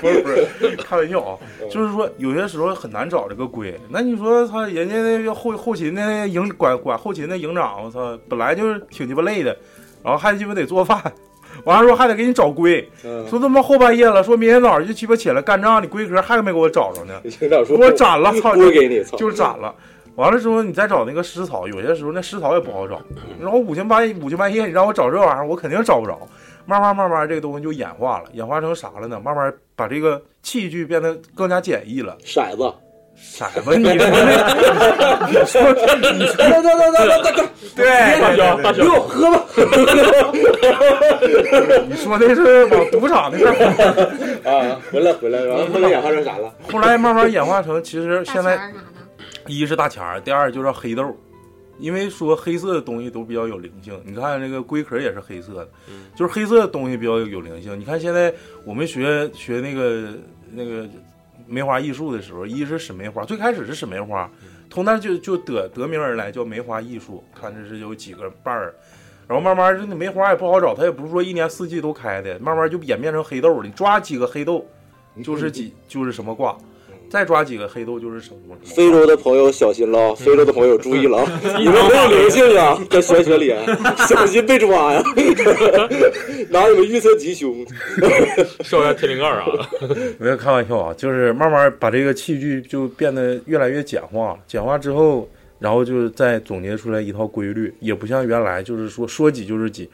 不是不是，开玩笑啊，就是说有些时候很难找这个龟。那你说他人家那个后后勤的营管管后勤的营长，我操，本来就是挺鸡巴累的，然后还鸡巴得做饭，完了说还得给你找龟，说他妈后半夜了，说明天早上就鸡巴起来干仗，你龟壳还没给我找着呢，营长说给我斩了，操，就给你，操，就是斩了。完了之后，你再找那个湿草，有些时候那湿草也不好找。然后五更半夜，五更半夜，你让我找这玩意儿，我肯定找不着。慢慢慢慢，这个东西就演化了，演化成啥了呢？慢慢把这个器具变得更加简易了。骰子，骰子，你说，你说，你说，等等等等等等，对，给我喝吧。你说的是往赌场那边啊，回来回来，然后后来演化成啥了？后来慢慢演化成，其实现在一是大钱儿，第二就是黑豆，因为说黑色的东西都比较有灵性。你看这个龟壳也是黑色的，就是黑色的东西比较有灵性。你看现在我们学学那个那个梅花艺术的时候，一是使梅花，最开始是使梅花，从那就就得得名而来叫梅花艺术。看这是有几个瓣儿。然后慢慢就那梅花也不好找，它也不是说一年四季都开的，慢慢就演变成黑豆了。你抓几个黑豆，就是几就是什么卦，再抓几个黑豆就是什么什么。非洲的朋友小心了，非洲的朋友注意了啊！你们没有灵性呀，在玄学里，小心被抓呀！拿你们预测吉凶。烧一下天灵盖儿啊！没有开玩笑啊，就是慢慢把这个器具就变得越来越简化了。简化之后，然后就是再总结出来一套规律，也不像原来就是说说几就是几。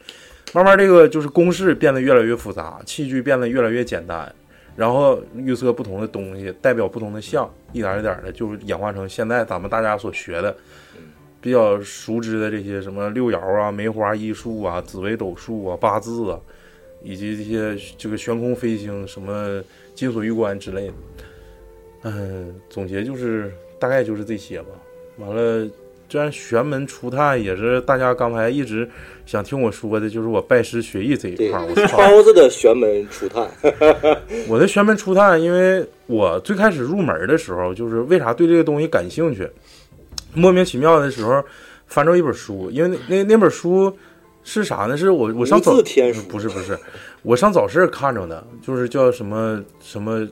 慢慢这个就是公式变得越来越复杂，器具变得越来越简单，然后预测不同的东西，代表不同的象，一点一点的就演化成现在咱们大家所学的。比较熟知的这些什么六爻啊、梅花艺术啊、紫微斗数啊、八字啊，以及这些这个悬空飞星、什么金锁玉关之类的。嗯，总结就是大概就是这些吧。完了，虽然玄门初探也是大家刚才一直想听我说的，就是我拜师学艺这一块儿。我，操，超子的玄门初探，我的玄门初探，因为我最开始入门的时候，就是为啥对这个东西感兴趣，莫名其妙的时候翻着一本书，因为那那那本书是啥呢？是我我上早不是不是，我上早市看着的，就是叫什么什么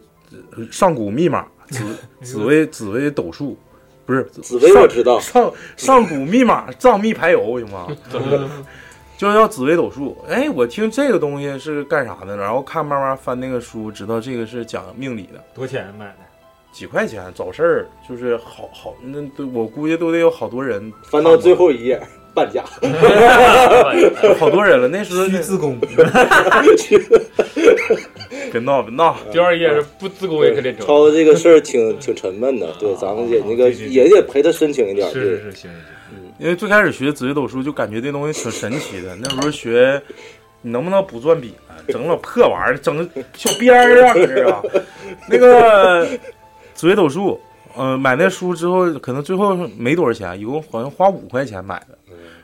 呃上古密码紫紫薇紫薇斗数，不是紫薇我知道上上古密码藏密排油行吗？就叫紫薇斗数。哎，我听这个东西是干啥的呢？然后看慢慢翻那个书，知道这个是讲命理的。多钱买的？几块钱找事儿就是好好，那都我估计都得有好多人翻到最后一页，半价。好多人了。那时候 需自宫，别闹别闹。第二页是不自宫也可以练成。超子这个事儿挺挺沉闷的，对，咱们也那个也得陪他申请一点，对是是。是，行行因为最开始学紫微斗数就感觉这东西挺神奇的。那时候学，你能不能不转笔啊？整老破玩意儿，整小边儿啊，搁这啊。那个紫微斗数，呃，买那书之后，可能最后没多少钱，一共好像花五块钱买的。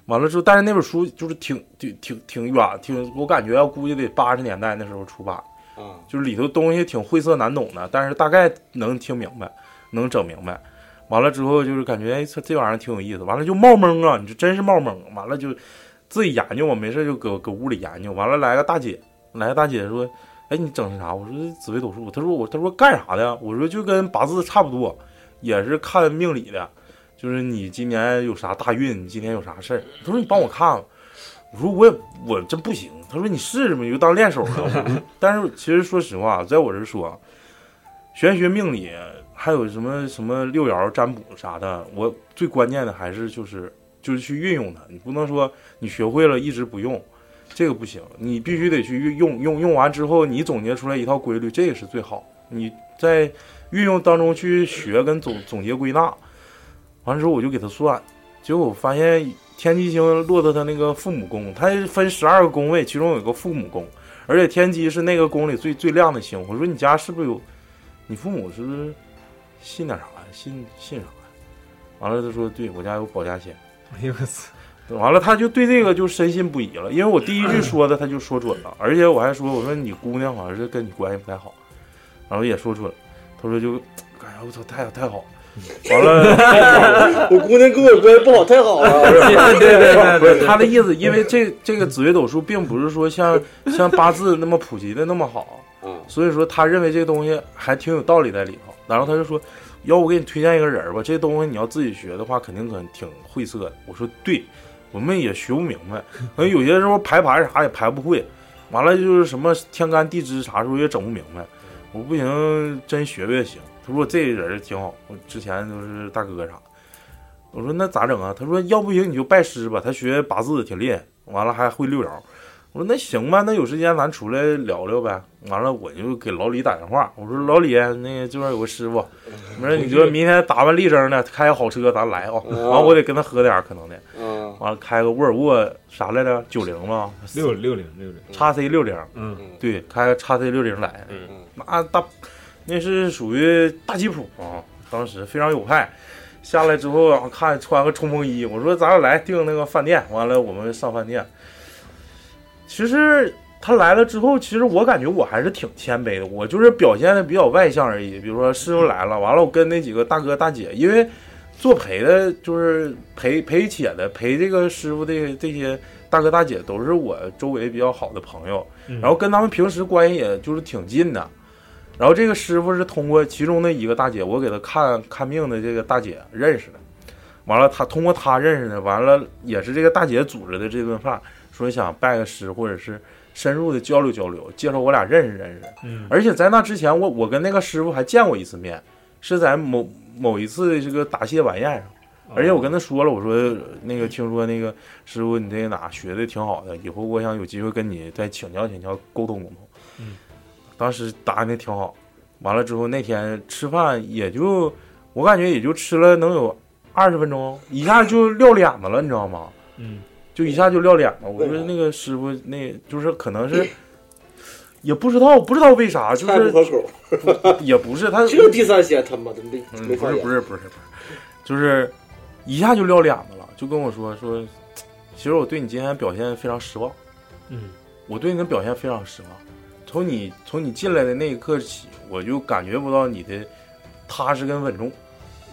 完了之后，但是那本书就是挺挺挺挺远，挺我感觉要估计得八十年代那时候出版，啊，就是里头东西挺晦涩难懂的，但是大概能听明白，能整明白。完了之后就是感觉哎，这这玩意儿挺有意思。完了就冒懵啊，你这真是冒懵。完了就自己研究我，没事就搁搁屋里研究。完了来个大姐，来个大姐说，哎，你整的啥？我说紫微斗数。她说我，她说干啥的呀？我说就跟八字差不多，也是看命理的，就是你今年有啥大运，你今天有啥事儿。他说你帮我看看。我说我也我真不行。他说你试试嘛，你就当练手了。但是其实说实话，在我这说，玄学命理还有什么什么六爻占卜啥的，我最关键的还是就是就是去运用它。你不能说你学会了一直不用，这个不行，你必须得去运用用用完之后，你总结出来一套规律，这个是最好。你在运用当中去学跟总总结归纳，完了之后我就给他算，结果我发现天机星落到他那个父母宫，他分十二个宫位，其中有个父母宫，而且天机是那个宫里最最亮的星。我说你家是不是有？你父母是不是信点啥呀？信信啥呀？完了他说对我家有保家仙。哎呦我操！完了，他就对这个就深信不疑了，因为我第一句说的他就说准了，而且我还说我说你姑娘好像是跟你关系不太好，然后也说准了，他说就，哎呀我操太太好了，完了，我姑娘跟我关系不好，太好 了。对对对，不是他的意思，因为这这个紫微斗数并不是说像像八字那么普及的那么好，啊，所以说他认为这个东西还挺有道理在里头。然后他就说，要我给你推荐一个人儿吧，这东西你要自己学的话，肯定可挺晦涩的。我说对，我们也学不明白，可能有些时候排盘啥也排不会，完了就是什么天干地支啥时候也整不明白。我不行，真学学行。他说这人挺好，我之前都是大哥啥。我说那咋整啊？他说要不行你就拜师吧，他学八字挺厉害，完了还会六爻。我说那行吧，那有时间咱出来聊聊呗。完了我就给老李打电话，我说老李，那个这边有个师傅，我说你就明天打扮立正的，开个好车咱来啊。完了我得跟他喝点可能的。啊，完了开个沃尔沃啥来着？九零吗？六六零六零，叉 C 六零。嗯，对，开个叉 C 六零来，嗯那大那是属于大吉普啊，当时非常有派。下来之后啊，看穿个冲锋衣，我说咱俩来订那个饭店，完了我们上饭店。其实他来了之后，其实我感觉我还是挺谦卑的，我就是表现的比较外向而已。比如说师傅来了，完了我跟那几个大哥大姐，因为做陪的，就是陪陪且的陪这个师傅的这些大哥大姐，都是我周围比较好的朋友，然后跟他们平时关系也就是挺近的。然后这个师傅是通过其中的一个大姐，我给他看看病的这个大姐认识的，完了他通过他认识的，完了也是这个大姐组织的这顿饭，说想拜个师或者是深入的交流交流，介绍我俩认识认识。嗯而且在那之前，我我跟那个师傅还见过一次面，是在某某一次的这个答谢晚宴上。而且我跟他说了，我说那个听说那个师傅你这哪学的挺好的，以后我想有机会跟你再请教请教，沟通沟通。嗯，当时答应的挺好。完了之后那天吃饭也就我感觉也就吃了能有二十分钟，一下就撂脸子了，你知道吗？嗯，就一下就撂脸了。我说那个师傅，那就是可能是 也不知道，不知道为啥，就是不合是口，也不是他，这第三鲜他妈的没嗯，没不是不是不是不是，就是一下就撂脸子了，就跟我说说，其实我对你今天表现非常失望，嗯，我对你的表现非常失望。从你从你进来的那一刻起，我就感觉不到你的踏实跟稳重，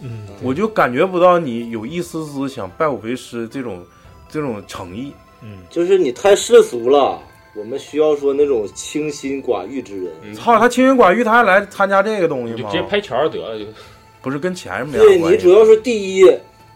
嗯，我就感觉不到你有一丝丝想拜我为师这种这种诚意。嗯，就是你太世俗了。我们需要说那种清心寡欲之人。操，他清心寡欲，他还来参加这个东西吗就直？接拍钱得了，就不是跟钱没啥对关系。你主要是第一，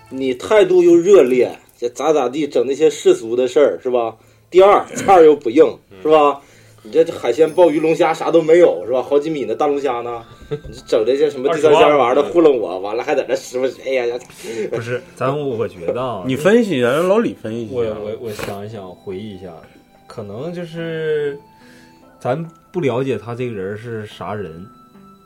你态度又热烈，这咋咋地整那些世俗的事儿是吧？第二，菜儿又不硬是吧？你这海鲜、鲍鱼、龙虾啥都没有是吧？好几米的大龙虾呢，你整这些什么地三鲜玩意儿的糊弄我，完了还在那师傅哎呀呀，不是，咱我觉得啊，你分析，让老李分析一下。我我我想一想，回忆一下，可能就是咱不了解他这个人是啥人。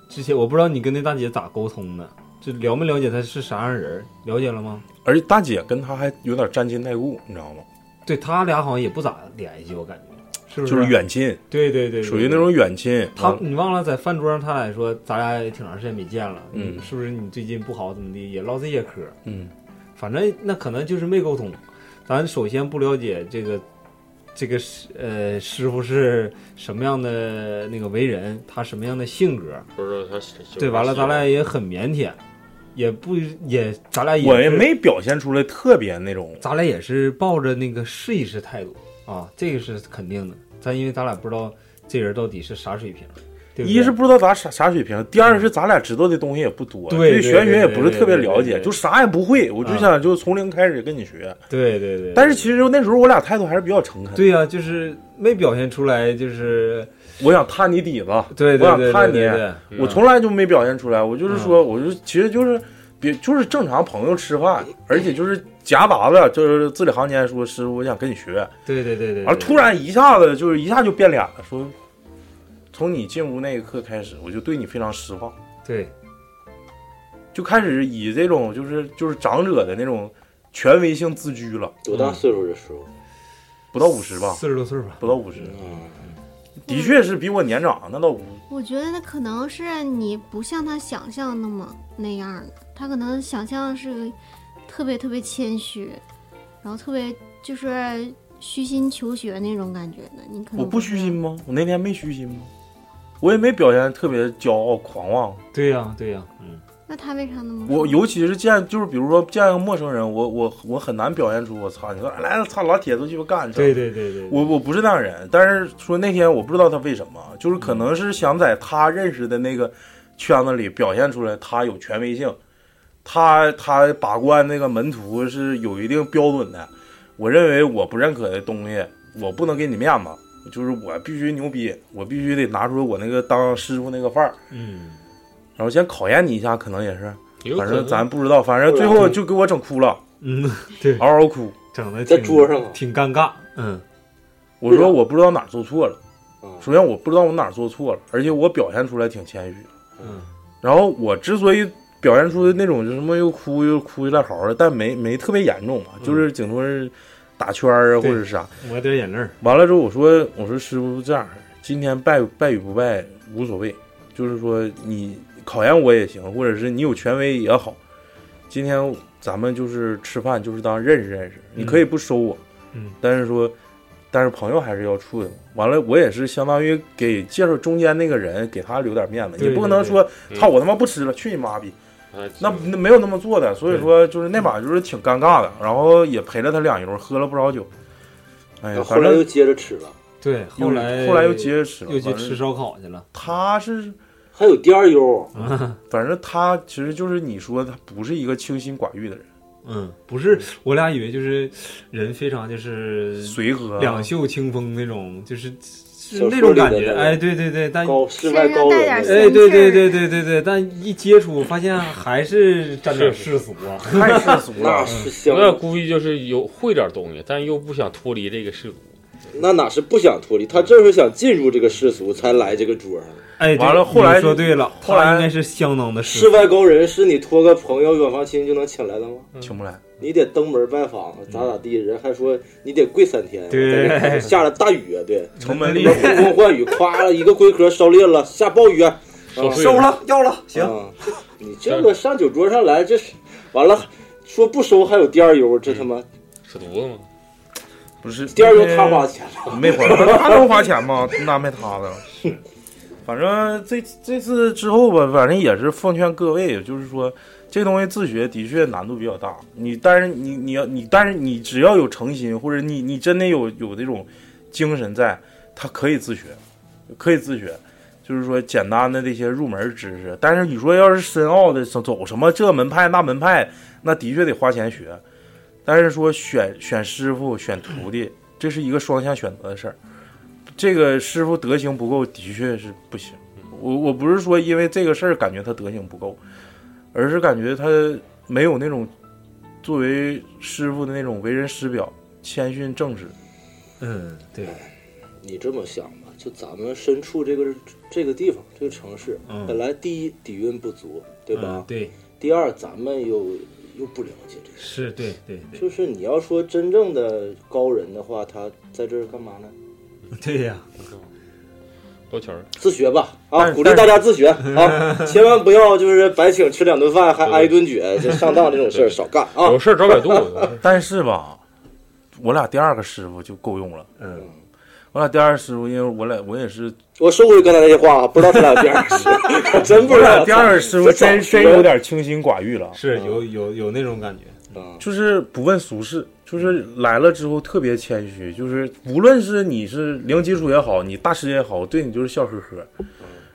之前我不知道你跟那大姐咋沟通的，就了没了解他是啥样人？了解了吗？而且大姐跟他还有点沾亲带故，你知道吗？对他俩好像也不咋联系，我感觉是不是？就是远亲，对对对，对属于那种远亲。他，你忘了在饭桌上，他俩说咱俩也挺长时间没见了，嗯是不是你最近不好怎么的，也唠这些嗑，嗯，反正那可能就是没沟通。咱首先不了解这个这个师呃师傅是什么样的那个为人，他什么样的性格，不知道他对，完了咱俩也很腼腆，也不也咱俩也我也没表现出来特别那种。咱俩也是抱着那个试一试态度啊，这个是肯定的。咱因为咱俩不知道这人到底是啥水平，对对一是不知道咱啥啥水平，第二是咱俩知道的东西也不多，对对玄学也不是特别了解，就啥也不会。我就啊想就从零开始跟你学。对对对，但是其实那时候我俩态度还是比较诚恳。对呀、就是没表现出来，就是我想探你底子，对对对我想探你我从来就没表现出来。我就是说，我就其实就是别就是正常朋友吃饭，而且就是夹杂着就是字里行间说师傅，我想跟你学。对对对对，完了突然一下子就是一下就变脸了，说从你进屋那一刻开始，我就对你非常失望，对就开始以这种就是就是长者的那种权威性自居了。多大岁数的师傅？不到五十吧，四十多岁吧，不到五十，嗯，的确是比我年长，那倒不。我觉得那可能是你不像他想象那么那样的，他可能想象是特别特别谦虚，然后特别就是虚心求学那种感觉的。你可能我不虚心吗？我那天没虚心吗？我也没表现特别骄傲狂妄，对呀、对呀、嗯，那他为啥那么我尤其是见就是比如说见个陌生人，我我我很难表现出我操，你说来操老铁都鸡巴干这。对对对对，我我不是那样人，但是说那天我不知道他为什么，就是可能是想在他认识的那个圈子里表现出来他有权威性，他他把关那个门徒是有一定标准的。我认为我不认可的东西，我不能给你面子，就是我必须牛逼，我必须得拿出我那个当师傅那个范儿，嗯，然后先考验你一下，可能也是，反正咱不知道，反正最后就给我整哭了，嗯，对，嗷嗷哭。整的在桌上啊。挺尴尬，嗯。我说我不知道哪儿做错了，啊首先我不知道我哪儿做错了，而且我表现出来挺谦虚。嗯。然后我之所以表现出的那种就什么又哭又哭又赖嚎的，但没没特别严重嘛，就是顶多是打圈儿啊或者是啥。抹点眼泪儿，完了之后我说我说师傅这样，今天败败与不败无所谓，就是说你考验我也行，或者是你有权威也好，今天咱们就是吃饭就是当认识认识，你可以不收我，嗯但是说。但是朋友还是要处的。完了，我也是相当于给介绍中间那个人，给他留点面子。你不可能说，操我他妈不吃了，去你妈逼！啊那那没有那么做的，所以说就是那把就是挺尴尬的，然后也陪了他两游，喝了不少酒。哎呀，后来又接着吃了，对，后来后来又接着吃了，又去吃烧烤去了，他是，还有第二优，反正他其实就是你说他不是一个清心寡欲的人，嗯，不是，我俩以为就是人非常就是随和，两袖清风那种，就是是那种感觉，哎，对对对，但高世外高人身上带点哎，对对对对对对，但一接触发现还是沾点世俗啊，太世俗那了。是相我，俩估计就是有会点东西，但又不想脱离这个世俗。那哪是不想脱离，他正是想进入这个世俗才来这个桌上。哎，对完了后来你说对了，后来他应该是相当的世世，外高人是你托个朋友远房亲就能请来的吗？请不来，你得登门拜访，咋咋地，人还说你得跪三天，对。下了大雨啊，对，城门里。边呼风唤雨，咵了一个龟壳烧裂了，下暴雨啊，收了要了，行，啊，你这个上酒桌上来，这是完了，说不收还有第二优，这他妈扯犊子吗？不是。第二优他花钱了，没花，他能花钱吗？那没他的。反正这这次之后吧，反正也是奉劝各位，就是说这东西自学的确难度比较大。你但是你你要你但是你只要有诚心，或者你你真的有有这种精神在，他可以自学，可以自学。就是说简单的这些入门知识，但是你说要是深奥的走走什么这门派那门派，那的确得花钱学。但是说选选师傅选徒弟，这是一个双向选择的事儿。这个师傅德行不够，的确是不行。我我不是说因为这个事儿感觉他德行不够，而是感觉他没有那种作为师傅的那种为人师表、谦逊正直。嗯，对，你这么想吧，就咱们身处这个这个地方这个城市，嗯本来第一底蕴不足，对吧？嗯对，第二，咱们又又不了解这个。是对对对就是你要说真正的高人的话，他在这儿干嘛呢？对呀，多钱儿？自学吧，啊，鼓励大家自学 啊，千万不要就是白请吃两顿饭还挨一顿撅，就上当这种事儿少干啊有。事儿找百度。但是吧，我俩第二个师傅就够用了。嗯，我俩第二个师傅，因为我俩我也是，我收回刚才那些话啊，不知道他俩第二师傅 真不知道。我俩第二个师傅这真真有点清心寡欲了。是有有有那种感觉，啊，就是不问俗事，就是来了之后特别谦虚，就是无论是你是零基础也好，你大师也好，对你就是笑呵呵，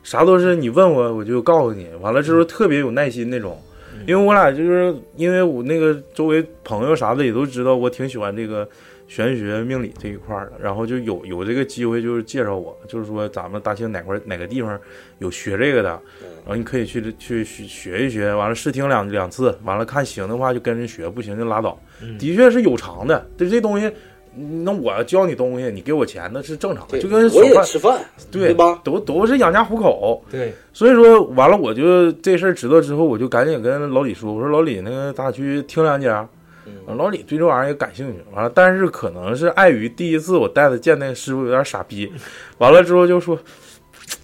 啥都是你问我我就告诉你，完了之后特别有耐心那种。因为我俩就是因为我那个周围朋友啥的也都知道我挺喜欢这个玄学命理这一块儿的，然后就有有这个机会就是介绍我，就是说咱们大庆哪块儿哪个地方有学这个的，然后你可以去去去学一学，完了试听两两次，完了看行的话就跟人学，不行就拉倒。嗯的确是有偿的，这这东西，嗯那我教你东西，你给我钱那是正常的，就跟小我也贩吃饭，对对吧？都都是养家糊口。对，所以说完了，我就这事儿知道之后，我就赶紧跟老李说，我说老李，那个咱俩去听两家。嗯老李对这玩意儿也感兴趣，完了，但是可能是碍于第一次我带他见那个师傅有点傻逼，完了之后就说，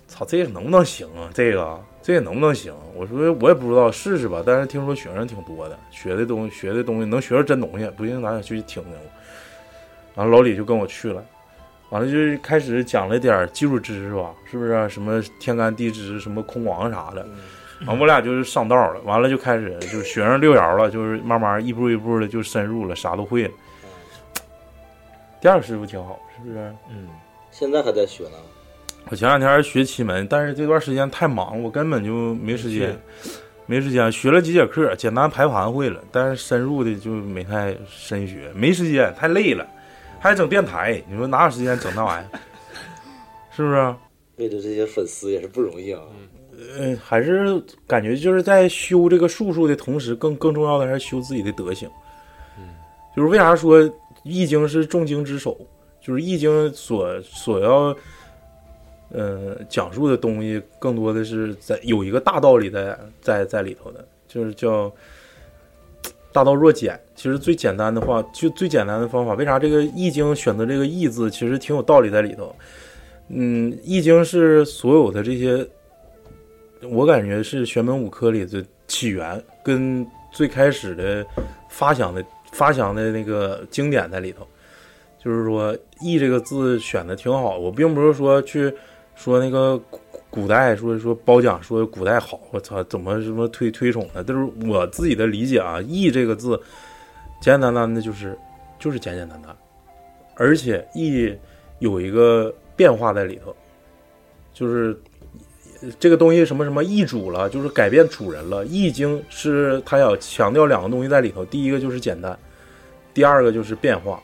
操，这个能不能行啊？这个这个能不能行？我说我也不知道，试试吧。但是听说学生挺多的，学的东西学的东西能学着真东西，不行咱俩去听听。完了，老李就跟我去了，完了就开始讲了点儿基础知识吧，是不是啊、什么天干地支，什么空亡啥的。完我俩就是上道了，完了就开始就是学上六爻了，就是慢慢一步一步的就深入了，啥都会了。第二师傅挺好，是不是？嗯，现在还在学呢。我前两天学奇门，但是这段时间太忙，我根本就没时间，没时间学了几节课，简单排盘会了，但是深入的就没太深学，没时间，太累了，还整电台，你说哪有时间整那玩意儿？是不是？为了这些粉丝也是不容易啊。呃，还是感觉就是在修这个术数的同时，更更重要的还是修自己的德行。嗯就是为啥说《易经》是众经之首？就是《易经》所所要，呃，讲述的东西更多的是在有一个大道理在在在里头的，就是叫大道若简。其实最简单的话，就最简单的方法，为啥这个《易经》选择这个“易”字，其实挺有道理在里头。嗯，《易经》是所有的这些，我感觉是玄门五科里的起源，跟最开始的发祥的发祥的那个经典在里头。就是说，“易”这个字选的挺好。我并不是说去说那个古古代说说褒奖说古代好，我操，怎么什么推推崇的？都是我自己的理解啊。“易”这个字简简单单的，就是就是简简单单，而且“易”有一个变化在里头，就是这个东西什么什么易主了，就是改变主人了。《易经》是它要强调两个东西在里头，第一个就是简单，第二个就是变化。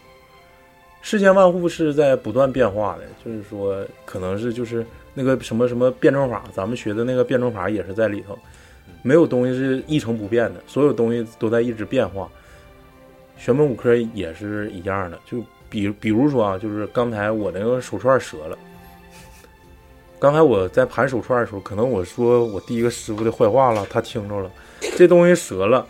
世间万物是在不断变化的，就是说，可能是就是那个什么什么辩证法，咱们学的那个辩证法也是在里头，没有东西是一成不变的，所有东西都在一直变化。玄门五科也是一样的，就比比如说啊，就是刚才我那个手串折了，刚才我在盘手串的时候，可能我说我第一个师傅的坏话了，他听着了，这东西折了，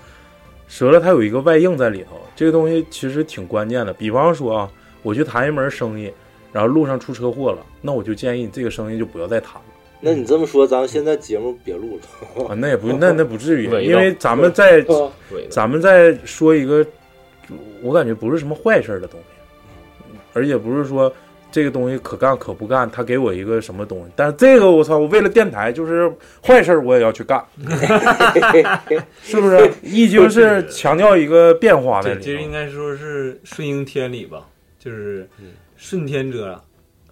折了它有一个外应在里头，这个东西其实挺关键的。比方说啊，我去谈一门生意，然后路上出车祸了，那我就建议你这个生意就不要再谈了。那你这么说，咱们现在节目别录了。啊，那也不那那不至于，伪因为咱们在咱们在说一个，我感觉不是什么坏事儿的东西，而且不是说这个东西可干可不干，他给我一个什么东西，但是这个我操，我为了电台就是坏事儿我也要去干，是不是？易经是强调一个变化在对，其实，应该说是顺应天理吧，就是顺天者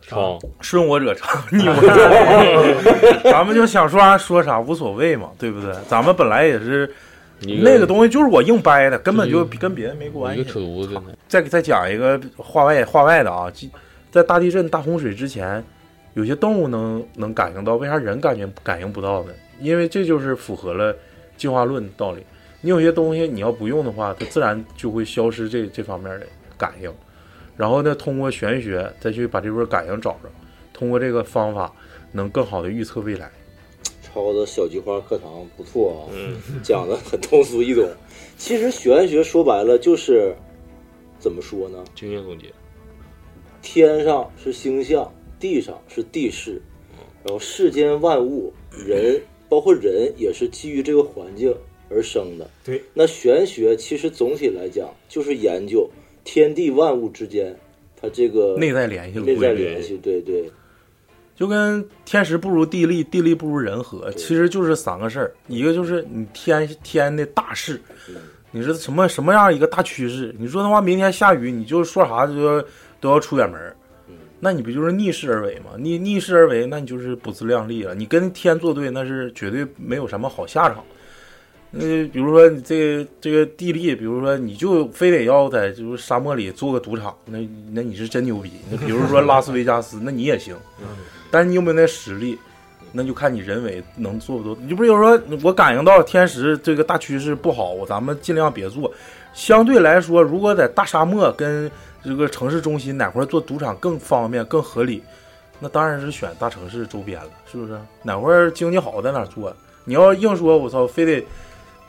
昌，顺我者昌，逆我者亡，咱们就想说啥说啥无所谓嘛，对不对？咱们本来也是。一那个东西就是我硬掰的，根本就跟别人没关系一个。扯犊子，再再讲一个话外话外的啊，在大地震、大洪水之前，有些动物能能感应到，为啥人感觉感应不到呢？因为这就是符合了进化论道理。你有些东西你要不用的话，它自然就会消失这这方面的感应。然后呢，通过玄学再去把这份感应找着，通过这个方法能更好的预测未来。超子小菊花课堂不错啊，讲的很通俗易懂。其实玄学说白了就是怎么说呢？经验总结，天上是星象，地上是地势，然后世间万物，人 包括人也是基于这个环境而生的。对，那玄学其实总体来讲就是研究天地万物之间它这个内在联系的内在联系，对对。就跟天时不如地利，地利不如人和，其实就是三个事儿。一个就是你天天的大势，你是什么什么样一个大趋势？你说的话明天下雨，你就说啥就要都要出远门儿，那你不就是逆势而为吗？逆逆势而为，那你就是不自量力了。你跟天作对，那是绝对没有什么好下场。那比如说你这个这个地利，比如说你就非得要在就是沙漠里做个赌场，那那你是真牛逼。那比如说拉斯维加斯，那你也行。但是你有没有那实力，那就看你人为能做不做。你不是有说我感应到天时这个大趋势不好，咱们尽量别做。相对来说，如果在大沙漠跟这个城市中心哪块做赌场更方便、更合理，那当然是选大城市周边了，是不是？哪块经济好在哪做。你要硬说，我操，非得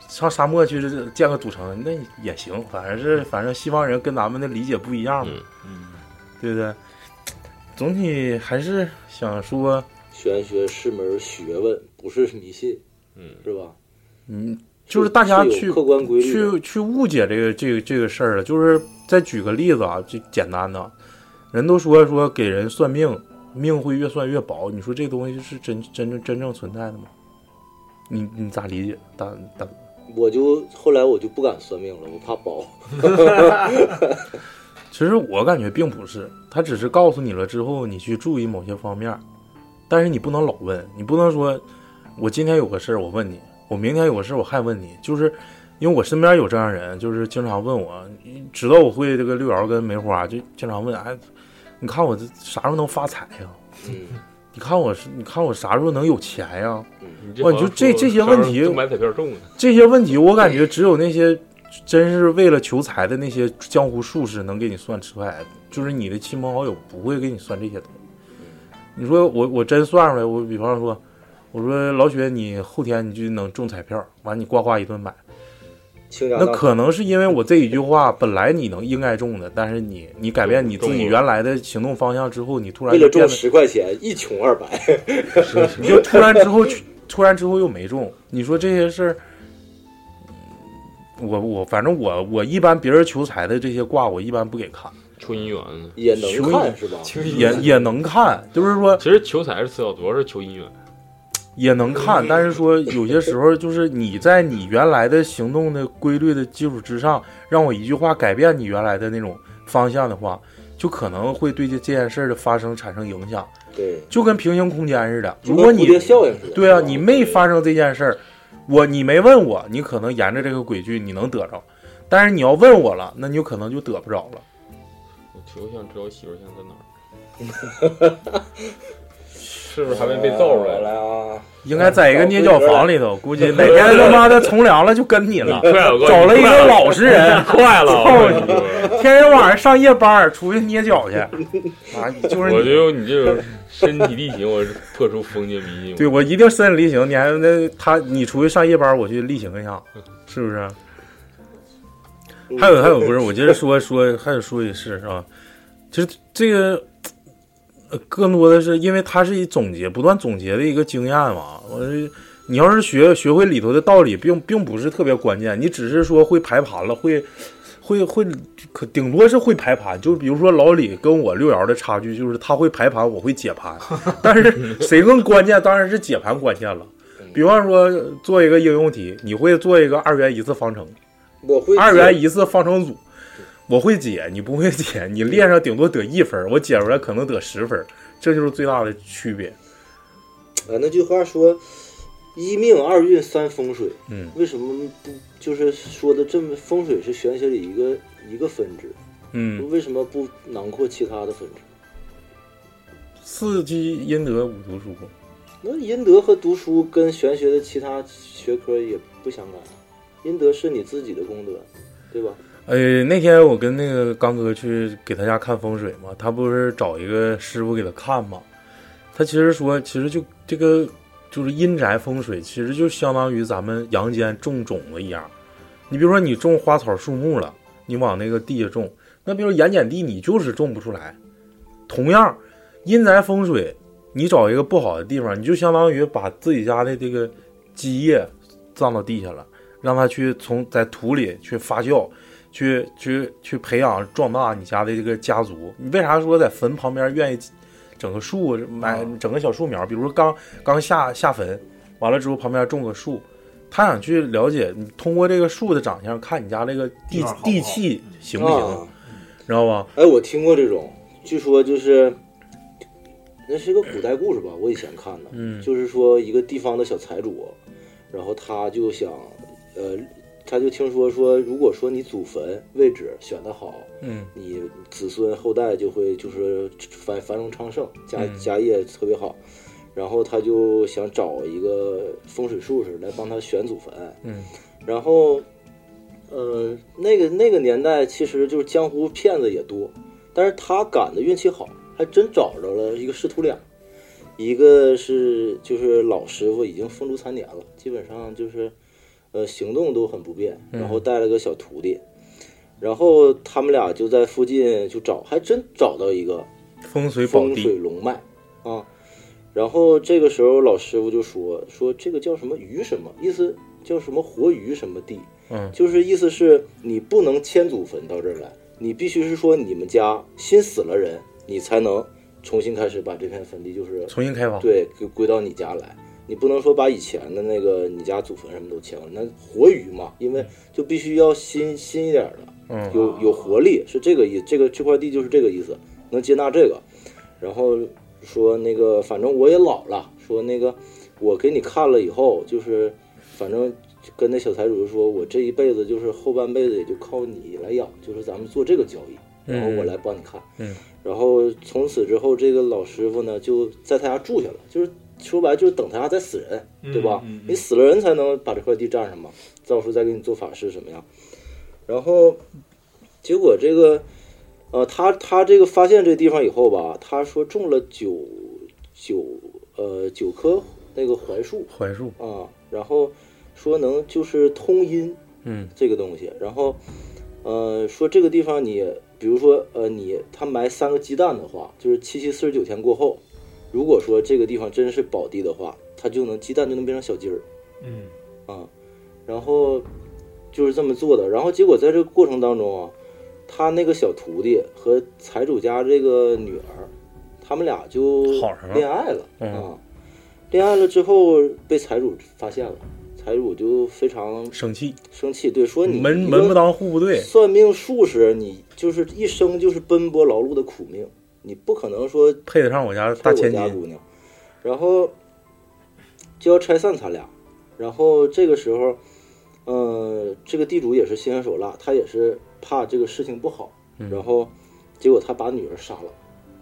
上沙漠去建个赌城，那也行。反正是反正西方人跟咱们的理解不一样嘛，嗯，对不对？总体还是想说，玄学是门学问，不是迷信，嗯，是吧？嗯，就是大家去客观规律去去误解这个这个这个事儿了。就是再举个例子啊，就简单的，人都说说给人算命，命会越算越薄。你说这东西是真真正真正存在的吗？你你咋理解？大大我就后来我就不敢算命了，我怕包。其实我感觉并不是，他只是告诉你了之后，你去注意某些方面，但是你不能老问，你不能说，我今天有个事儿我问你，我明天有个事儿我还问你，就是因为我身边有这样人，就是经常问我，知道我会这个六爻跟梅花，就经常问，哎，你看我这啥时候能发财呀？嗯，你看我是，你看我啥时候能有钱呀？你就这这些问题，买彩票中了，这些问题，我感觉只有那些真是为了求财的那些江湖术士能给你算出来，就是你的亲朋好友不会给你算这些东西。你说我我真算出来，我比方说，我说老雪，你后天你就能中彩票，完你呱呱一顿买，那可能是因为我这一句话本来你能应该中的，但是你你改变你自己原来的行动方向之后，你突然为了中十块钱，一穷二白。你就突然之后，突然之后又没中，你说这些事儿，嗯我我反正我我一般别人求财的这些卦，我一般不给看，求姻缘，也能看是吧？也也能看，就是说其实求财是次要，主要是求姻缘。也能看，但是说有些时候就是你在你原来的行动的规律的基础之上，让我一句话改变你原来的那种方向的话，就可能会对这这件事儿的发生产生影响。对，就跟平行空间似的，如果你蝴蝶效应似的对啊，你没发生这件事儿，我你没问我，你可能沿着这个轨迹你能得着，但是你要问我了，那你有可能就得不着了。我求想知道媳妇现在在哪儿，是不是还没被揍出来？了啊！应该在一个捏脚房里头，估计哪天他妈的从良了就跟你了 找了一个老实人，快了操你！天天晚上上夜班儿出去捏脚去，啊，就是你我就用你这种身体力行，我是破除封建迷信。对我一定身体力行，你还那他你出去上夜班，我去例行一下，是不是？还有还有，不是我接着说说，还得说一事是吧？其实这个呃更多的是因为它是一总结，不断总结的一个经验嘛。我是你要是学学会里头的道理，并并不是特别关键，你只是说会排盘了，会会会，可顶多是会排盘。就比如说老李跟我六爻的差距，就是他会排盘，我会解盘。但是谁更关键？当然是解盘关键了。比方说做一个应用题，你会做一个二元一次方程，我会二元一次方程组，我会解，你不会解，你练上顶多得一分，我解出来可能得十分，这就是最大的区别。啊，那句话说，一命二运三风水。嗯，为什么不就是说的这么风水是玄学里一个一个分支？嗯，为什么不囊括其他的分支？四积阴德五读书，那阴德和读书跟玄学的其他学科也不相干啊。阴德是你自己的功德，对吧？呃，那天我跟那个刚哥去给他家看风水嘛，他不是找一个师傅给他看嘛。他其实说，其实就这个就是阴宅风水，其实就相当于咱们阳间种种子一样。你比如说你种花草树木了，你往那个地下种，那比如盐碱地你就是种不出来。同样，阴宅风水，你找一个不好的地方，你就相当于把自己家的这个基业葬到地下了，让它去从在土里去发酵。去去去培养壮大你家的这个家族。你为啥说在坟旁边愿意整个树，买整个小树苗？比如说刚刚下下坟，完了之后旁边种个树，他想去了解你通过这个树的长相，看你家这个地地方好好地气行不行，啊知道吧？哎，我听过这种，据说就是那是个古代故事吧，我以前看的，嗯就是说一个地方的小财主，然后他就想，呃，他就听说说，如果说你祖坟位置选的好，嗯。你子孙后代就会就是繁繁荣昌盛，家嗯。家业特别好。然后他就想找一个风水术士来帮他选祖坟，嗯。然后，呃，那个那个年代其实就是江湖骗子也多，但是他赶的运气好，还真找着了一个师徒俩，一个是就是老师傅已经风烛残年了，基本上就是，呃，行动都很不便，嗯然后带了个小徒弟，然后他们俩就在附近就找，还真找到一个风水宝风水，龙脉啊。然后这个时候老师傅就说说这个叫什么鱼什么，意思叫什么活鱼什么地，嗯就是意思是你不能迁祖坟到这儿来，你必须是说你们家新死了人，你才能重新开始把这片坟地就是重新开发对归归到你家来。你不能说把以前的那个你家祖坟什么都迁过来，那活鱼嘛，因为就必须要新新一点的，嗯有有活力，是这个意，这个这块地就是这个意思，能接纳这个。然后说那个，反正我也老了，说那个我给你看了以后，就是反正跟那小财主就说，我这一辈子就是后半辈子也就靠你来养，就是咱们做这个交易，然后我来帮你看。嗯然后从此之后，这个老师傅呢就在他家住下了，就是说白了就是等他家再死人，对吧？嗯嗯嗯你死了人才能把这块地占上嘛，到时候再给你做法事什么样。然后结果这个，呃，他他这个发现这地方以后吧，他说种了九九呃九棵那个槐树槐树啊，然后说能就是通阴嗯这个东西，然后呃说这个地方你比如说呃你他埋三个鸡蛋的话，就是七七四十九天过后，如果说这个地方真是宝地的话，它就能鸡蛋就能变成小鸡儿。嗯啊，然后就是这么做的。然后结果在这个过程当中啊，他那个小徒弟和财主家这个女儿，他们俩就恋爱了嗯啊。恋爱了之后被财主发现了，财主就非常生气，生气，对，说你门门不当户不对，算命术士，你就是一生就是奔波劳碌的苦命，你不可能说配得上我家大千金。家姑娘，然后就要拆散他俩，然后这个时候，呃，这个地主也是心狠手辣，他也是怕这个事情不好，嗯然后结果他把女儿杀了，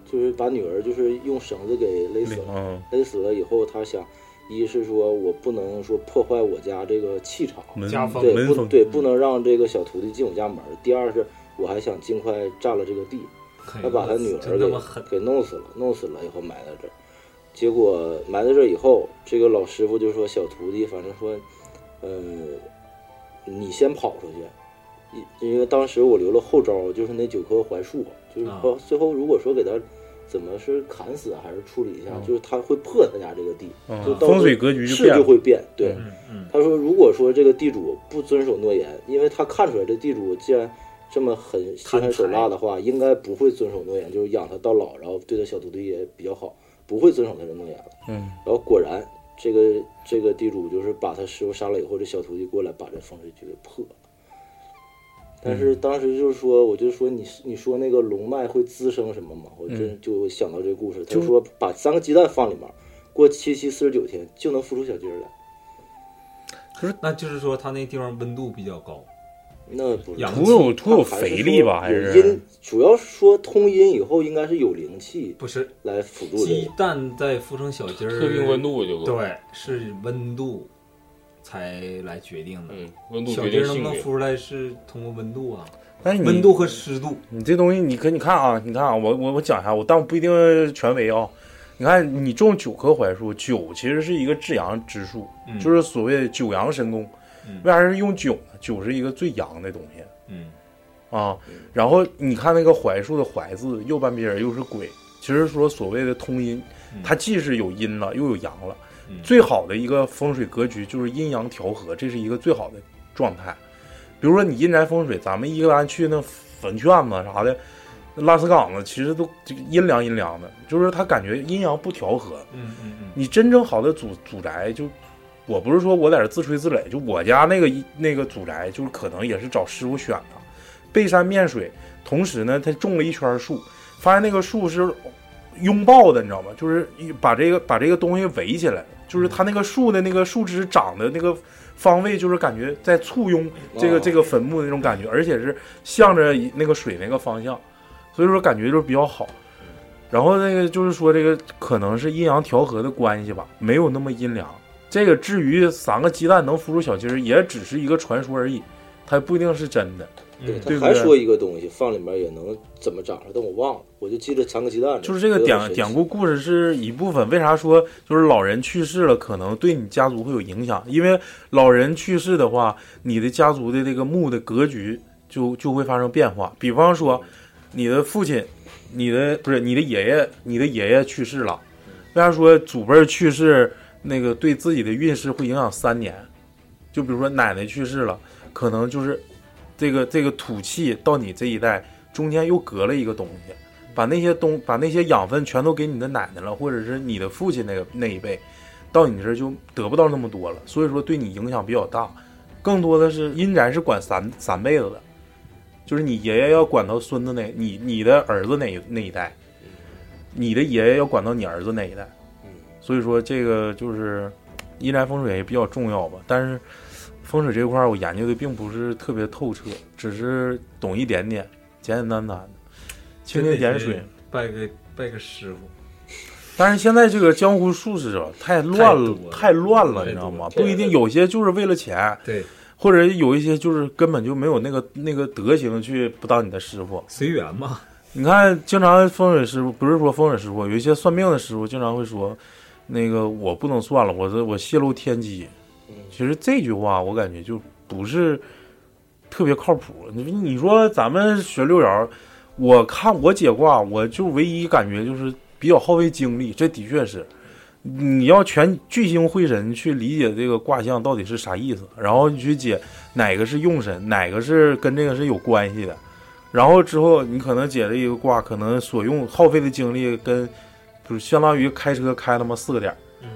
就是把女儿就是用绳子给勒死了，嗯，勒死了以后，他想，一是说我不能说破坏我家这个气场，门家风对，不对，不能让这个小徒弟进我家门。第二是，我还想尽快占了这个地，他把他女儿给给弄死了，弄死了以后埋在这儿。结果埋在这儿以后，这个老师傅就说小徒弟，反正说，嗯，你先跑出去，因因为当时我留了后招，就是那九棵槐树，就是啊说最后如果说给他怎么是砍死啊还是处理一下，嗯就是他会破他家这个地，嗯就到时候风水格局就变了势就会变，对。他说，如果说这个地主不遵守诺言，因为他看出来这地主既然这么狠心狠手辣的话，应该不会遵守诺言，就是养他到老，然后对他小徒弟也比较好，不会遵守他的诺言了。嗯，然后果然，这个这个地主就是把他师傅杀了以后，这小徒弟过来把这风水局给破了。但是当时就是说，我就说你你说那个龙脉会滋生什么嘛？我真就想到这个故事。他就说把三个鸡蛋放里面，过七七四十九天就能孵出小鸡儿来。那就是说他那地方温度比较高，那不是阳图有图有肥力吧？还是阴，主要说通阴以后应该是有灵气不是来辅助这鸡个。蛋在孵成小鸡儿，特定温度就。对，是温度才来决定的。嗯，温度小决定性别鸡儿能不能孵。出来是通过温度啊，但是你温度和湿度。你这东西，你可你看啊，你看啊，我我我讲一下，我但我不一定权威啊。你看，你种九棵槐树，九其实是一个至阳之数，嗯就是所谓九阳神功。嗯为啥是用九呢？九是一个最阳的东西嗯啊。然后你看那个槐树的槐字，右半边又是鬼，其实说所谓的通阴，嗯它既是有阴了，又有阳了。嗯最好的一个风水格局就是阴阳调和，这是一个最好的状态。比如说你阴宅风水，咱们一般去那坟圈子啥的，那烂死岗子，其实都这个阴凉阴凉的，就是他感觉阴阳不调和。嗯嗯嗯你真正好的祖祖宅，就我不是说我在这自吹自擂，就我家那个一那个祖宅，就是可能也是找师傅选的，背山面水，同时呢，他种了一圈树，发现那个树是拥抱的，你知道吗？就是一把这个把这个东西围起来，就是它那个树的那个树枝长的那个方位，就是感觉在簇拥这个哦这个坟墓的那种感觉，而且是向着那个水那个方向，所以说感觉就是比较好。然后那个就是说，这个可能是阴阳调和的关系吧，没有那么阴凉。这个至于三个鸡蛋能孵出小鸡儿，也只是一个传说而已，它不一定是真的。对，还说一个东西放里面也能怎么长出来，但我忘了，我就记得三个鸡蛋。就是这个典典故故事是一部分。为啥说就是老人去世了，可能对你家族会有影响？因为老人去世的话，你的家族的这个墓的格局就就会发生变化。比方说，你的父亲，你的不是你的爷爷，你的爷爷去世了，为啥说祖辈儿去世那个对自己的运势会影响三年？就比如说奶奶去世了，可能就是这个这个土气到你这一代中间又隔了一个东西。把那些东把那些养分全都给你的奶奶了，或者是你的父亲那个那一辈，到你这儿就得不到那么多了，所以说对你影响比较大。更多的是阴宅是管三三辈子的，就是你爷爷要管到孙子那，你你的儿子那那一代，你的爷爷要管到你儿子那一代。所以说这个就是一宅风水也比较重要吧。但是风水这块儿我研究的并不是特别透彻，只是懂一点点，简简单单的，蜻蜓点水。拜个拜个师傅。但是现在这个江湖术士啊，太乱了，太乱了，你知道吗？不一定，有些就是为了钱，对，或者有一些就是根本就没有那个那个德行去不当你的师傅，随缘嘛。你看，经常风水师傅不是说风水师傅，有一些算命的师傅经常会说，那个我不能算了，我这我泄露天机。其实这句话我感觉就不是特别靠谱。你你说咱们学六爻，我看我解卦，我就唯一感觉就是。比较耗费精力，这的确是，你要全聚精会神去理解这个卦象到底是啥意思，然后你去解哪个是用神，哪个是跟这个是有关系的，然后之后你可能解了一个卦，可能所用耗费的精力跟，就是相当于开车开他妈四个点，嗯，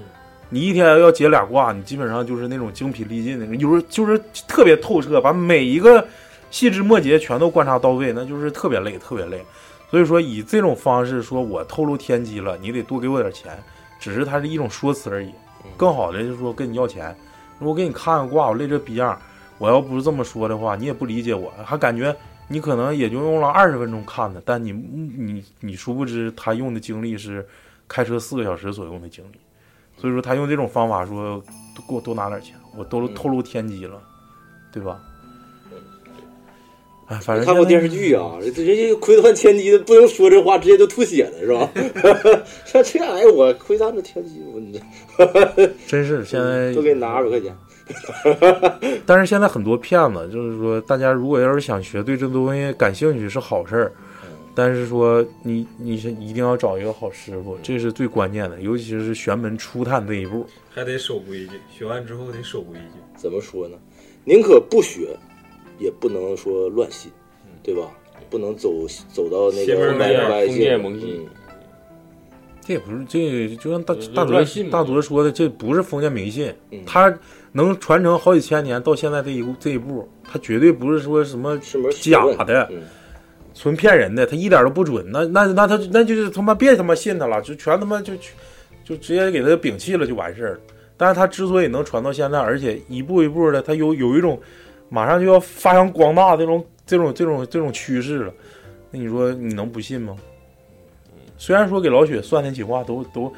你一天要解俩卦，你基本上就是那种精疲力尽的，有时候就是特别透彻，把每一个细枝末节全都观察到位，那就是特别累，特别累。所以说，以这种方式说，我透露天机了，你得多给我点钱，只是它是一种说辞而已。更好的就是说跟你要钱，我给你看个卦，我累这逼样，我要不是这么说的话，你也不理解我，还感觉你可能也就用了二十分钟看的，但你你你殊不知他用的精力是开车四个小时左右的精力。所以说他用这种方法说，给我多拿点钱，我都透露天机了，对吧？哎，反正看过电视剧啊，人家窥探天机的不能说这话，直接就吐血了，是吧？像这玩意儿我窥探着天机，我真 是现在都给你拿二百块钱。但是现在很多骗子，就是说大家如果要是想学，对这东西感兴趣是好事儿，但是说你你是一定要找一个好师傅，这是最关键的，尤其是玄门初探这一步，还得守规矩，学完之后得守规矩。怎么说呢？宁可不学。也不能说乱信，对吧？不能走走到那个歪歪信。这也不是，这就像大大德大德说的，这不是封建迷信。他能传承好几千年，到现在这一这一步，他绝对不是说什么假的、纯骗人的，他一点都不准。那那那他那就是他妈别他妈信他了，就全他妈就就直接给他摒弃了就完事儿了。但是他之所以能传到现在，而且一步一步的，他有有一种。马上就要发扬光大这种这种这种这种趋势了，那你说你能不信吗？虽然说给老雪算那几卦都都都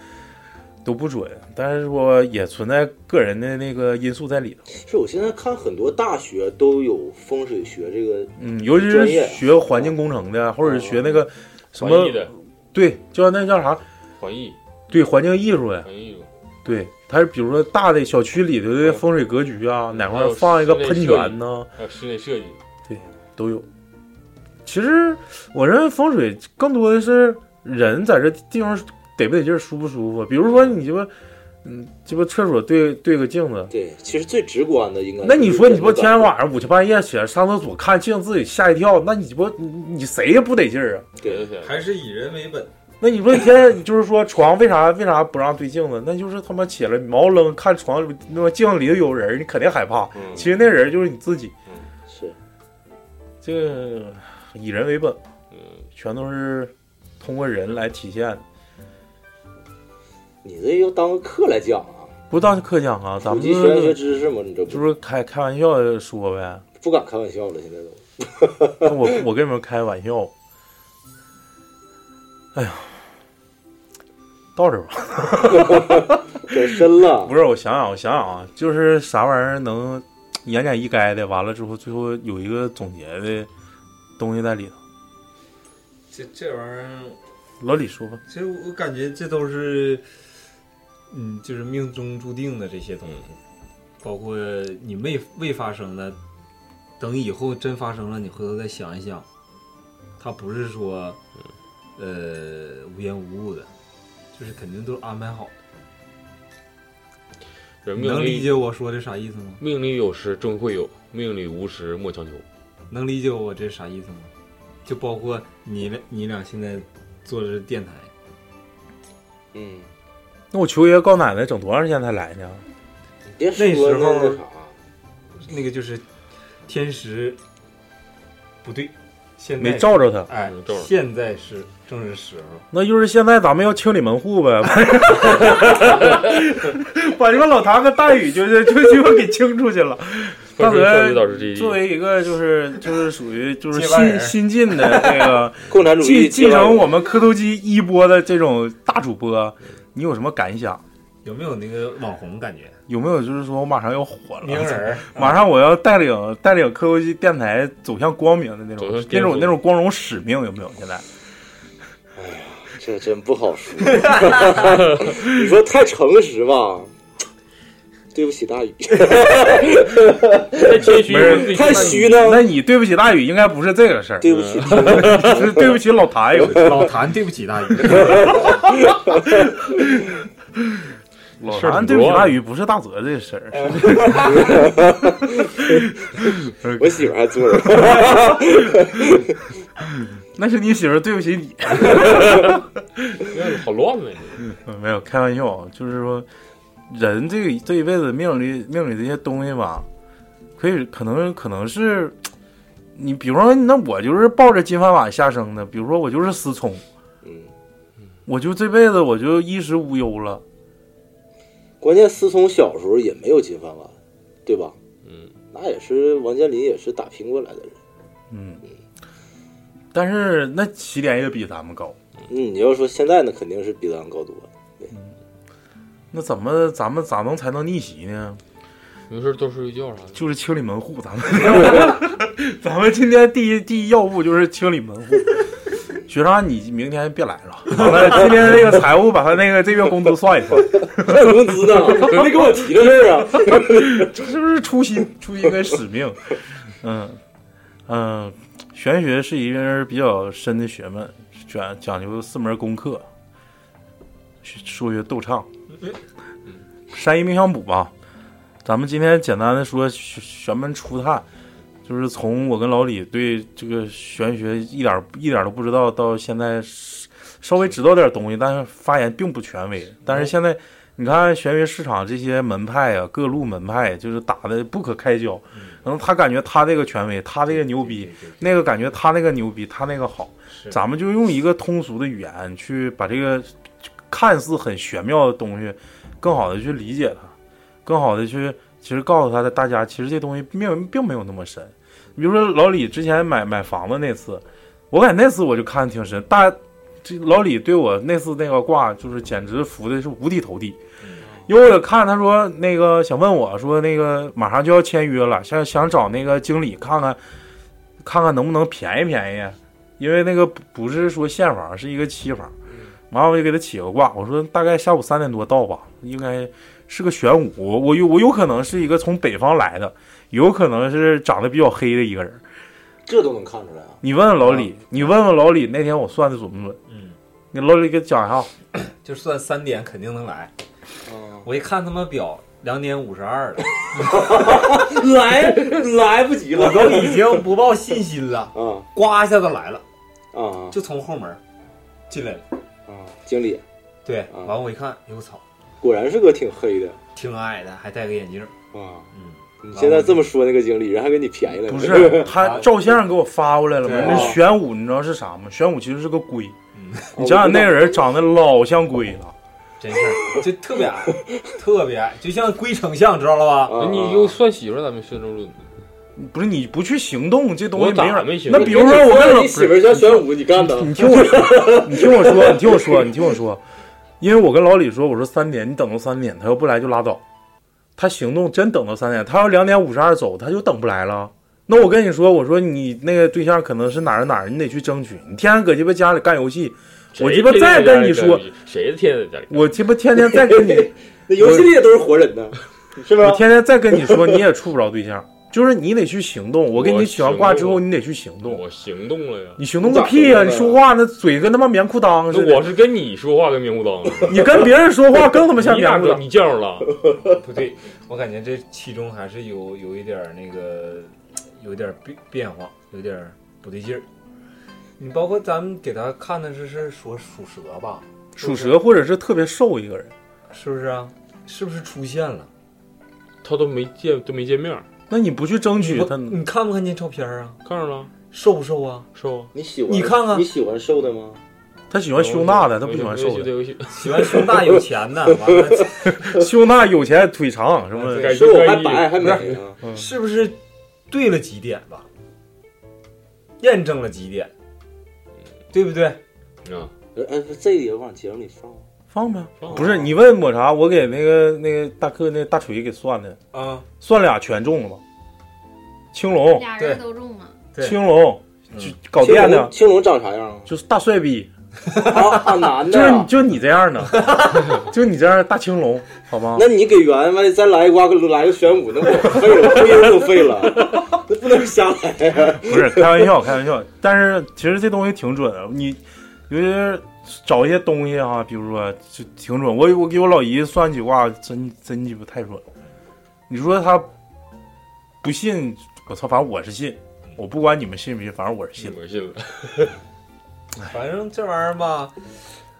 不准，但是说也存在个人的那个因素在里头。是我现在看很多大学都有风水学这个，嗯，尤其是学环境工程的，或者是学那个什么，对，叫那叫啥？环艺。对，环境艺术的。环艺术。对。它是比如说大的小区里头的风水格局啊，哪块放一个喷泉呢？还有室内设计，对，都有。其实我认为风水更多的是人在这地方得不得劲儿，舒不舒服。比如说你鸡巴，嗯，鸡巴厕所对对个镜子，对，其实最直观的应该。那你说你不天天晚上五更半夜起来上厕所看镜子自己吓一跳，那你不你谁也不得劲儿啊？对，还是以人为本。那你说一天就是说床为啥为啥不让对镜子？那就是他妈起来毛愣看床那么镜子里头有人，你肯定害怕。其实那人就是你自己。是，这个以人为本，嗯，全都是通过人来体现。你这要当课来讲啊？不当课讲啊，咱们学学知识嘛，你这就是开开玩笑说呗。不敢开玩笑了，现在都。我我跟你们开玩笑。哎呀。到这吧，可深了。不是，我想想，我想想啊，就是啥玩意儿能言简意赅的，完了之后最后有一个总结的东西在里头。这这玩意儿，老李说吧。其实我感觉这都是，嗯，就是命中注定的这些东西，包括你未未发生的，等以后真发生了，你回头再想一想，它不是说，呃，无缘无故的。就是肯定都是安排好的。能理解我说的啥意思吗？命里有时终会有，命里无时莫强求。能理解我这啥意思吗？就包括你俩，你俩现在做的电台，嗯，那我求爷爷告奶奶整多长时间才来呢？别那时候那，那个就是天时不对，现在没照着他哎现在是正是时候。那就是现在咱们要清理门户呗，把这个老唐和大宇就是就就给清出去了。大或者少女导泽师这一作为一个就是就是属于就是新新进的这个共产主义继继承我们磕头机一波的这种大主播，你有什么感想？有没有那个网红感觉？有没有就是说我马上要火了，名人 马上我要带领带领磕头机电台走向光明的那种那种那种光荣使命有没有？现在哎呀这真不好说。你说太诚实吧，对不起大宇。太谦虚太虚呢那你对不起大宇，应该不是这个事儿，对不起，是对不起老谭有。老谭对不起大宇，老谭对不起大宇不是大泽这事儿，我媳妇还坐着。那是你媳妇儿对不起你。好乱呢。嗯没有开玩笑，就是说人这个这一辈子命里命里这些东西吧，可以可能可能是你，比如说那我就是抱着金饭碗下生的，比如说我就是思聪，嗯，我就这辈子我就衣食无忧了。关键思聪小时候也没有金饭碗，对吧？嗯，那也是王健林也是打拼过来的人。嗯，但是那起点也比咱们高，嗯，你要说现在那肯定是比咱高多了。那怎么咱们咋能才能逆袭呢？没事多睡觉啥的。就是清理门户，咱们 咱们今天第一第一要务就是清理门户。学长，你明天别来了。完了，今天那个财务把他那个这月工资算一算，还有工资呢，没跟我提这事儿啊。这是不是初心、初心跟使命？嗯嗯，玄学是一门比较深的学问，讲讲究四门功课：数学、斗唱、山医命相卜吧。咱们今天简单的说玄玄门初探，就是从我跟老李对这个玄学一点一点都不知道，到现在稍微知道点东西，但是发言并不权威。但是现在你看玄学市场这些门派啊，各路门派就是打的不可开交。然后他感觉他这个权威，他这个牛逼，那个感觉他那个牛逼，他那个好。咱们就用一个通俗的语言去把这个看似很玄妙的东西，更好的去理解它，更好的去其实告诉他的大家，其实这东西并并没有那么深。比如说老李之前买买房子那次，我感觉那次我就看的挺深。大这老李对我那次那个卦，就是简直服的是五体投地。因为我看他说那个想问我说那个马上就要签约了，想想找那个经理看看，看看能不能便宜便宜，因为那个不不是说现房，是一个期房。完了我就给他起个卦，我说大概下午三点多到吧，应该是个玄武，我我有我有可能是一个从北方来的，有可能是长得比较黑的一个人。这都能看出来啊！你问问老李，你问问老李那天我算的准不准？嗯，你老李给讲一下。就算三点肯定能来。嗯我一看他妈表，两点五十二了，来来不及了，我都已经不抱信心了。嗯呱一下子来了，啊就从后门进来了。啊！经理对，啊完我一看，哎呦我操，果然是个挺黑的挺矮的，还戴个眼镜。啊。嗯，你现在这么说那个经理，人还给你便宜了呢？不是 他照相给我发过来了吗？对那玄武你知道是啥吗？玄武其实是个龟。嗯，你想想那个人长得老像龟了，真是就特别矮，特别矮，就像龟丞相，知道了吧？啊你又算媳妇儿，咱们算正论。不是你不去行动，这东西没人没行动那比如说我跟老你媳妇儿像玄武，你干的？你听我说，你听我说，你听我说，你听我说，因为我跟老李说，我说三点，你等到三点，他要不来就拉倒。他行动真等到三点，他要两点五十二走，他就等不来了。那我跟你说，我说你那个对象可能是哪儿哪儿，你得去争取。你天天搁鸡巴家里干游戏，我鸡巴再跟你说谁天天在家里？我鸡巴天天再跟你，那游戏里也都是活人呢，是吧我？天天再跟你说，你也处不着对象，就是你得去行动。我给你取完卦之后，你得去行动。我行动了呀。你行动个屁呀、你说话那嘴跟他妈棉裤裆似的。我是跟你说话跟棉裤裆，你跟别人说话更他妈像棉裤裆。你这样了？不对，我感觉这其中还是有有一点儿那个，有点儿变变化，有点儿不对劲儿。你包括咱们给他看的是是说属蛇吧？属蛇或者是特别瘦一个人，是不是啊？是不是出现了？他都没见都没见面，那你不去争取他，你看没看见照片啊？看着了，瘦不瘦啊？瘦啊。你喜欢？你看看你喜欢瘦的吗？他喜欢胸大的，他不喜欢瘦的。喜欢胸大有钱的，完了胸大有钱腿长什么，瘦还白还美啊？是不是对了几点吧？验证了几点，对不对？啊，哎，这个也往节目里放。放呗，不是你问抹茶，我给那个那个大客那大锤给算的。啊，算俩全中了吧？青龙。俩人都中了，青龙。就搞电的，青龙长啥样啊？就是大帅逼，啊，男的，就是就你这样的，就你这样大青龙，好吗？那你给圆完再来一瓜，来个玄武，那我废了，婚姻都废了，那不能瞎来。不是开玩笑，开玩笑。但是其实这东西挺准的，你尤其是找一些东西啊，比如说就挺准。我我给我老姨算几卦，真真鸡巴太准。你说他不信，我操，反正我是信。我不管你们信不信，反正我是信。我信了。反正这玩意儿吧，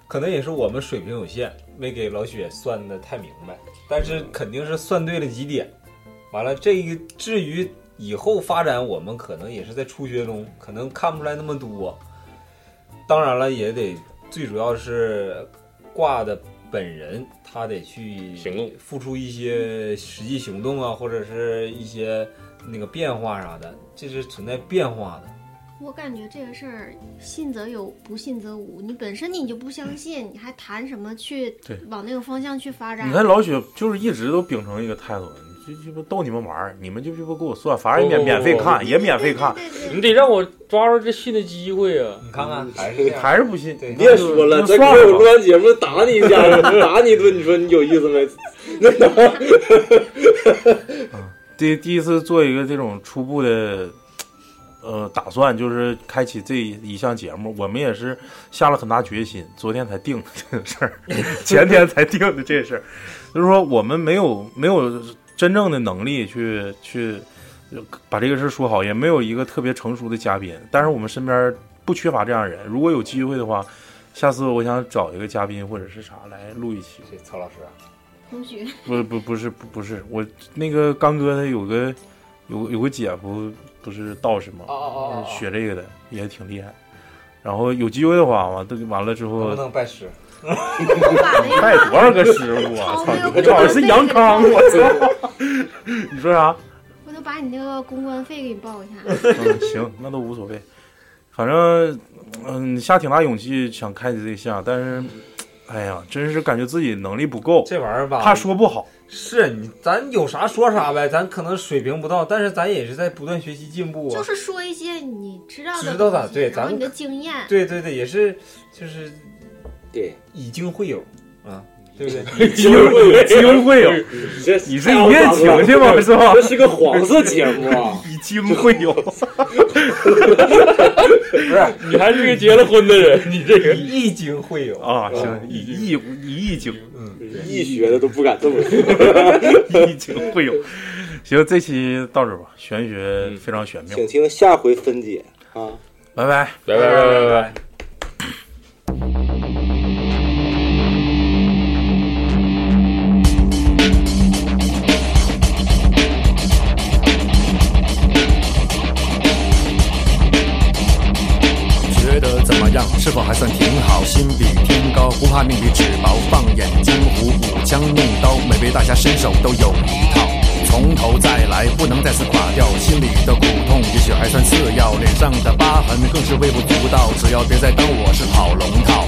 可能也是我们水平有限，没给老雪算的太明白。但是肯定是算对了几点。完了，这个至于以后发展，我们可能也是在初学中，可能看不出来那么多。当然了，也得最主要是卦的本人，他得去行动，付出一些实际行动啊，或者是一些那个变化啥的，这是存在变化的。我感觉这个事儿，信则有，不信则无。你本身你就不相信，你还谈什么去往那个方向去发展？你看老雪就是一直都秉承一个态度，就就不逗你们玩儿，你们就就不给我算，反正也免免费看，也免费看。你得让我抓住这信的机会啊！你看看，还是还是不信。你别说了，咱给我录完节目打你一下，打你一顿，你说你有意思没？第第一次做一个这种初步的。呃，打算就是开启这一项节目，我们也是下了很大决心，昨天才定的这个事儿，前天才定的这事儿，就是说我们没有没有真正的能力去去把这个事说好，也没有一个特别成熟的嘉宾，但是我们身边不缺乏这样人，如果有机会的话，下次我想找一个嘉宾或者是啥来录一期。曹老师啊，同学，不不不是不不是我那个刚哥他有个有有个姐夫。不是道士吗？学这个的也挺厉害。然后有机会的话，完都完了之后，能不能拜师？拜多少个师傅啊！操，你好像是杨康，我操！你说啥？我就把你那个公关费给你报一下。嗯，行，那都无所谓。反正嗯，下挺大勇气想开你这项，但是，哎呀，真是感觉自己能力不够。这玩意儿吧，怕说不好。是你，咱有啥说啥呗，咱可能水平不到，但是咱也是在不断学习进步啊。就是说一些你知道的，知道的，对，咱你的经验，对对对，也是，就是对，以经会友啊，对不对？以经会友，经会友，你是一夜情去吗？是吧？这是个黄色节目啊，以经会友。不是，你还是个结了婚的人，你这个以经会友啊，行，以以以易经。易学的都不敢这么说，以经会有。行，这期到这吧，玄学非常玄妙，请听下回分解啊！拜拜，拜拜拜拜拜。觉还算挺好？心比天高，不怕命比纸薄。放眼江湖，舞枪弄刀，每位大侠身手都有一套。从头再来，不能再次垮掉。心里的苦痛也许还算次要，脸上的疤痕更是微不足道。只要别再当我是跑龙套。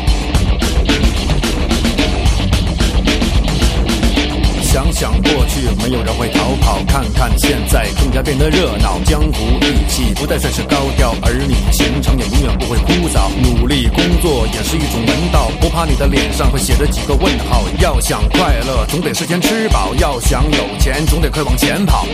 想想过去，没有人会逃跑；看看现在，更加变得热闹。江湖义气不再算是高调，儿女情长也永远不会枯燥。努力工作也是一种门道，不怕你的脸上会写着几个问号。要想快乐，总得事先吃饱；要想有钱，总得快往前跑。